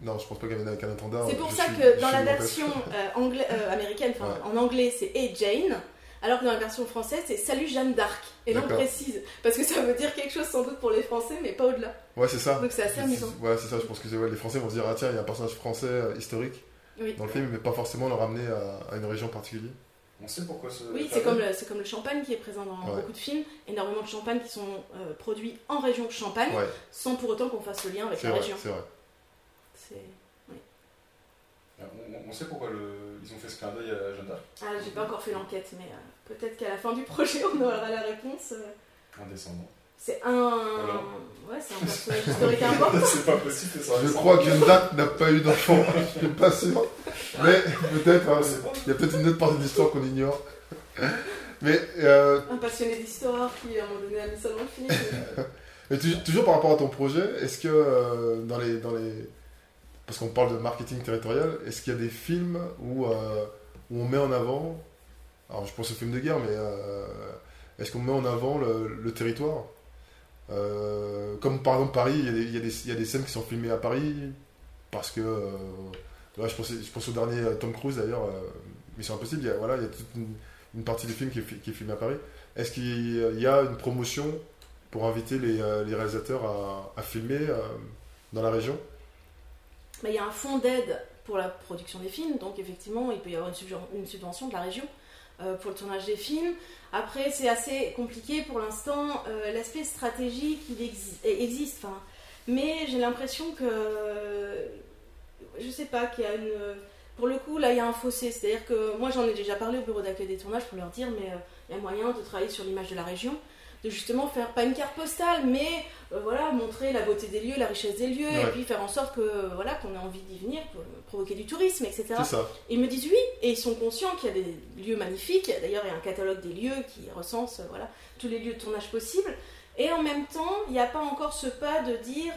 Non, je pense pas qu'elle vienne avec un étendard.
C'est pour ça
suis-
que dans la version euh, euh, américaine,
Ouais.
en anglais, c'est Hey Jane, alors que dans la version française, c'est Salut Jeanne d'Arc. Et là, on précise, parce que ça veut dire quelque chose sans doute pour les Français, mais pas au-delà.
Ouais, c'est ça.
Donc c'est assez amusant.
Ouais, c'est ça. Je pense que ouais, les Français vont se dire Ah, tiens, il y a un personnage français euh, historique
Oui.
dans le film, mais pas forcément le ramener à, à une région particulière.
On sait pourquoi ce.
Oui, c'est comme, le, c'est comme le champagne qui est présent dans
Ouais.
beaucoup de films. Énormément de champagne qui sont euh, produits en région Champagne,
Ouais,
sans pour autant qu'on fasse le lien avec
c'est
la
vrai.
région.
C'est vrai.
C'est-
On, on- on sait pourquoi le- ils ont fait ce clin d'œil à Jeanne d'Arc
Ah, j'ai pas encore fait l'enquête, mais euh, peut-être qu'à la fin du projet, on aura la réponse. euh.
Un descendant.
C'est un. Ouais, c'est un personnage historique important.
c'est pas possible que ça
Je crois que Jeanne d'Arc n'a pas eu d'enfant. je suis pas sûr. Mais peut-être. hein, il y a peut-être une autre partie de l'histoire qu'on ignore. Mais, euh,
Un passionné d'histoire qui, à un moment donné, a mis ça dans le film.
mais tu- toujours par rapport à ton projet, est-ce que euh, dans les. Dans les... Parce qu'on parle de marketing territorial, est-ce qu'il y a des films où, euh, où on met en avant. Alors je pense aux films de guerre, mais euh, est-ce qu'on met en avant le, le territoire? Comme par exemple Paris, il y, a des, il y a des- il y a des scènes qui sont filmées à Paris parce que. Je, pense, au dernier euh, Tom Cruise d'ailleurs, euh, Mission Impossible, il y a, voilà, il y a toute une, partie du film qui est, filmée à Paris. Est-ce qu'il y a une promotion pour inviter les, euh, réalisateurs à, filmer dans la région?
Bah, il y a un fonds d'aide pour la production des films, donc effectivement, il peut y avoir une, subven- une subvention de la région pour le tournage des films. Après, c'est assez compliqué pour l'instant. L'aspect stratégique, il exi- existe, mais j'ai l'impression que, je sais pas, qu'il y a une. Pour le coup, là, il y a un fossé. C'est-à-dire que moi, j'en ai déjà parlé au bureau d'accueil des tournages pour leur dire, mais euh, il y a moyen de travailler sur l'image de la région, de justement faire pas une carte postale, mais euh, voilà, montrer la beauté des lieux, la richesse des lieux, et puis faire en sorte que euh, voilà qu'on ait envie d'y venir, pour provoquer du tourisme, etc.
Ça.
Et ils me disent oui, et ils sont conscients qu'il y a des lieux magnifiques. D'ailleurs, il y a un catalogue des lieux qui recense euh, voilà, tous les lieux de tournage possibles. Et en même temps, il n'y a pas encore ce pas de dire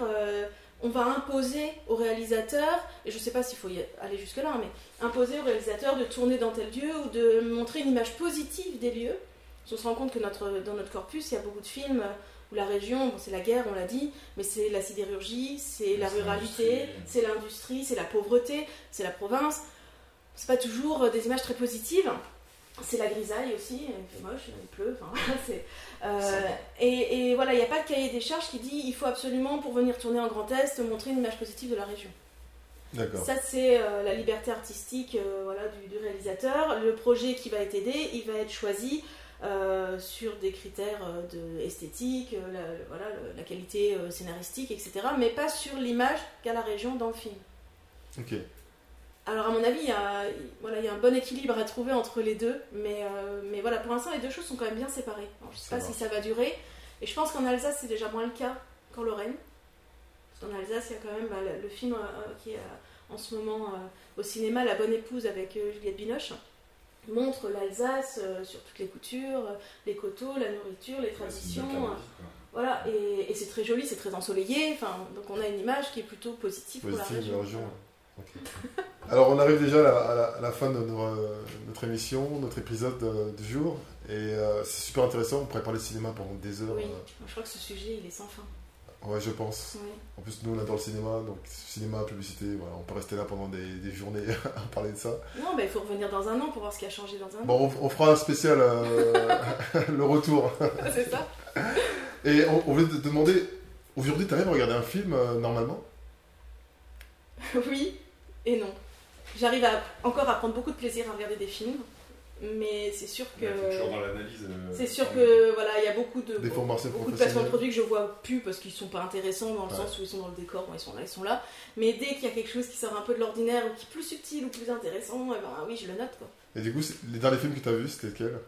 on va imposer au réalisateur, et je ne sais pas s'il faut y aller jusque-là, hein, mais imposer au réalisateur de tourner dans tel lieu ou de montrer une image positive des lieux. Qu'on se rend compte que notre, dans notre corpus, il y a beaucoup de films où la région, bon, c'est la guerre, on l'a dit, mais c'est la sidérurgie, c'est la ruralité, c'est l'industrie, c'est la pauvreté, c'est la province. C'est pas toujours euh, des images très positives. C'est la grisaille aussi, il fait moche, il pleut. Enfin, voilà, c'est, euh, et, et voilà, il n'y a pas de cahier des charges qui dit il faut absolument, pour venir tourner en Grand Est, montrer une image positive de la région.
D'accord.
Ça, c'est euh, la liberté artistique euh, voilà, du, du réalisateur. Le projet qui va être aidé, il va être choisi sur des critères de esthétique, la, le- voilà, le- la qualité scénaristique, etc. Mais pas sur l'image qu'a la région dans le film.
Ok.
Alors, à mon avis, il y, a, il- voilà, il y a un bon équilibre à trouver entre les deux. Mais, euh, mais voilà, pour l'instant, les deux choses sont quand même bien séparées. Alors, je ne sais pas si ça va durer. Et je pense qu'en Alsace, c'est déjà moins le cas qu'en Lorraine. Parce qu'en Alsace, il y a quand même bah, le, film euh, euh, qui est euh, en ce moment au cinéma, La Bonne Épouse avec Juliette Binoche, montre l'Alsace sur toutes les coutures, les coteaux, la nourriture, les traditions. voilà, et, et c'est très joli, c'est très ensoleillé. Enfin, donc on a une image qui est plutôt positive, pour
Positive
région.
la région. Alors, on arrive déjà à la, à la- à la fin de notre, euh, notre émission, notre épisode euh, du jour. Et euh, c'est super intéressant. On pourrait parler de cinéma pendant des heures.
Oui, je crois que ce sujet, il est sans fin.
ouais, je pense.
Oui.
En plus, nous, on adore le cinéma. Donc, cinéma, publicité, voilà, on peut rester là pendant des, des journées à parler de ça.
Non, bah, il faut revenir dans un an pour voir ce qui a changé dans un an.
Bon, on, on fera un spécial, euh, le retour.
c'est ça.
Et on, on voulait te demander, aujourd'hui, t'arrives à regarder un film euh, normalement?
Oui et non. J'arrive à, encore à prendre beaucoup de plaisir à regarder des films, mais c'est sûr que.
Ouais, t'es toujours dans l'analyse. euh,
C'est sûr que voilà, il y a beaucoup de
Des formations
beaucoup de placements de produits que je vois plus parce qu'ils sont pas intéressants dans le
Ouais.
sens où ils sont dans le décor, bon, ils sont là, ils sont là. Mais dès qu'il y a quelque chose qui sort un peu de l'ordinaire ou qui est plus subtil ou plus intéressant, eh ben oui, je le note quoi.
Et du coup, les derniers films que t'as vus, c'était lesquels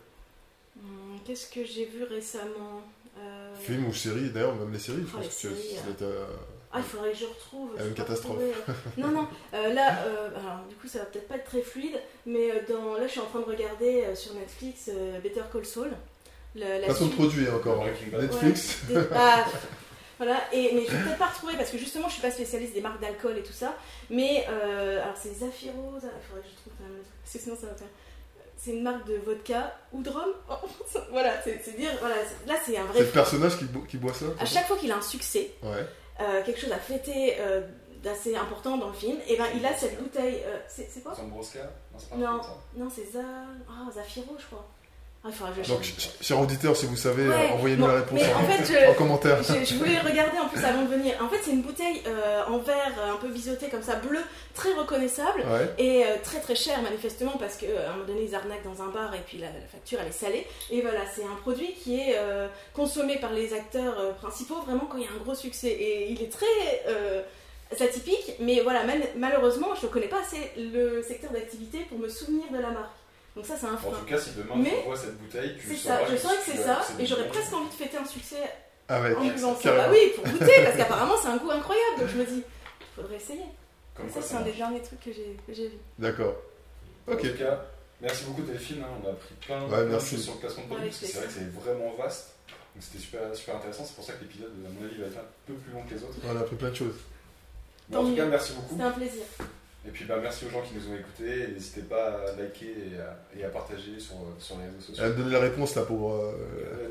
Hum, Qu'est-ce que j'ai vu récemment? Euh,
Films ou séries, d'ailleurs, même les séries, je
Oh,
pense
les
que
séries,
ça
euh. Ah, il faudrait que je retrouve.
Ah, une
pas
catastrophe.
retrouver, euh. Non, non, euh, là, euh, alors du coup, ça va peut-être pas être très fluide, mais dans, là, je suis en train de regarder euh, sur Netflix euh, Better Call Saul. La
Pas son
suite
produit encore.
Breaking Bad.
Netflix.
des- ah, voilà, et, mais je vais peut-être pas retrouver parce que justement, je suis pas spécialiste des marques d'alcool et tout ça. Mais euh, alors, c'est Zafiro, il faudrait que je trouve quand même le truc, parce que sinon, ça va faire. C'est une marque de vodka ou de rhum. Voilà, c'est c'est dire, voilà, c'est- là, c'est un
C'est
vrai.
le personnage qui, bo- qui boit ça
À chaque fois qu'il a un succès,
Ouais.
Euh, quelque chose à fêter euh, d'assez important dans le film, et ben il a cette bouteille. euh, c'est quoi?
Zambroska? Non, c'est pas
Non. Non, c'est Za... ah, Zafiro, je crois. Ah, je
Donc,
cherche.
ch- cher auditeur, si vous savez,
Ouais,
envoyez-nous
bon,
la réponse en,
en fait,
en
je-
commentaire.
Je, je voulais regarder en plus avant de venir. En fait, c'est une bouteille euh, en verre euh, un peu biseauté comme ça, bleu, très reconnaissable.
Ouais.
Et euh, très très cher manifestement parce qu'à un moment donné ils arnaquent dans un bar et puis la, la facture elle est salée. Et voilà, c'est un produit qui est consommé par les acteurs principaux vraiment quand il y a un gros succès. Et il est très atypique, mais voilà, mal- malheureusement je ne connais pas assez le secteur d'activité pour me souvenir de la marque. Donc ça c'est un
En
frein.
tout cas, si demain
Mais-
tu vois cette bouteille, tu
C'est ça, je
que
saurais que c'est ça, et j'aurais presque envie de fêter un succès
Avec.
en buvant ça. Bah oui, pour goûter, parce qu'apparemment c'est un goût incroyable, donc je me dis, il faudrait essayer.
Comme
ça c'est un des derniers trucs que j'ai vu.
D'accord.
En tout cas, merci beaucoup Delphine, hein, on a appris plein,
Ouais,
de
merci.
choses sur le placement de produit,
Avec
parce que c'est vrai que c'est vraiment vaste. Donc c'était super, super intéressant, c'est pour ça que l'épisode, à mon avis, va être un peu plus long que les autres.
On a appris plein de choses.
En tout cas, merci beaucoup.
C'était un plaisir.
Et puis bah, merci aux gens qui nous ont écoutés. N'hésitez pas à liker et à, et à partager sur, sur les réseaux sociaux.
Elle a donné la réponse là pour. euh,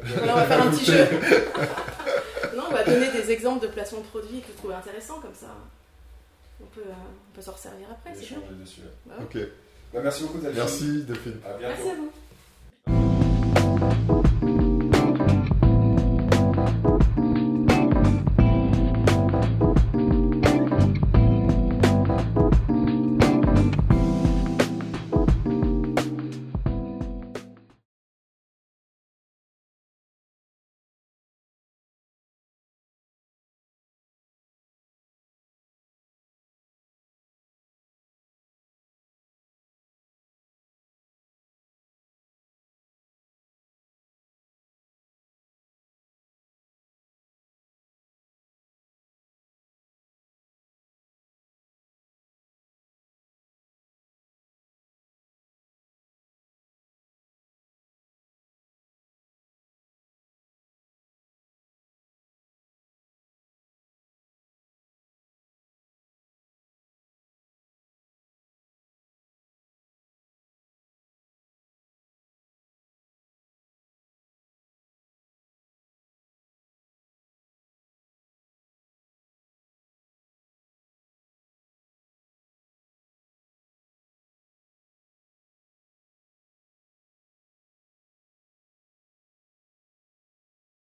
Euh,
on va faire un petit jeu. non, on va donner des exemples de placements de produits que vous trouvez intéressants comme ça. on peut, euh, on peut s'en resservir après, c'est
dessus. ouais.
Bah ouais.
Ok.
Bah, merci beaucoup Delphine.
Merci Delphine.
À bientôt.
Merci à vous.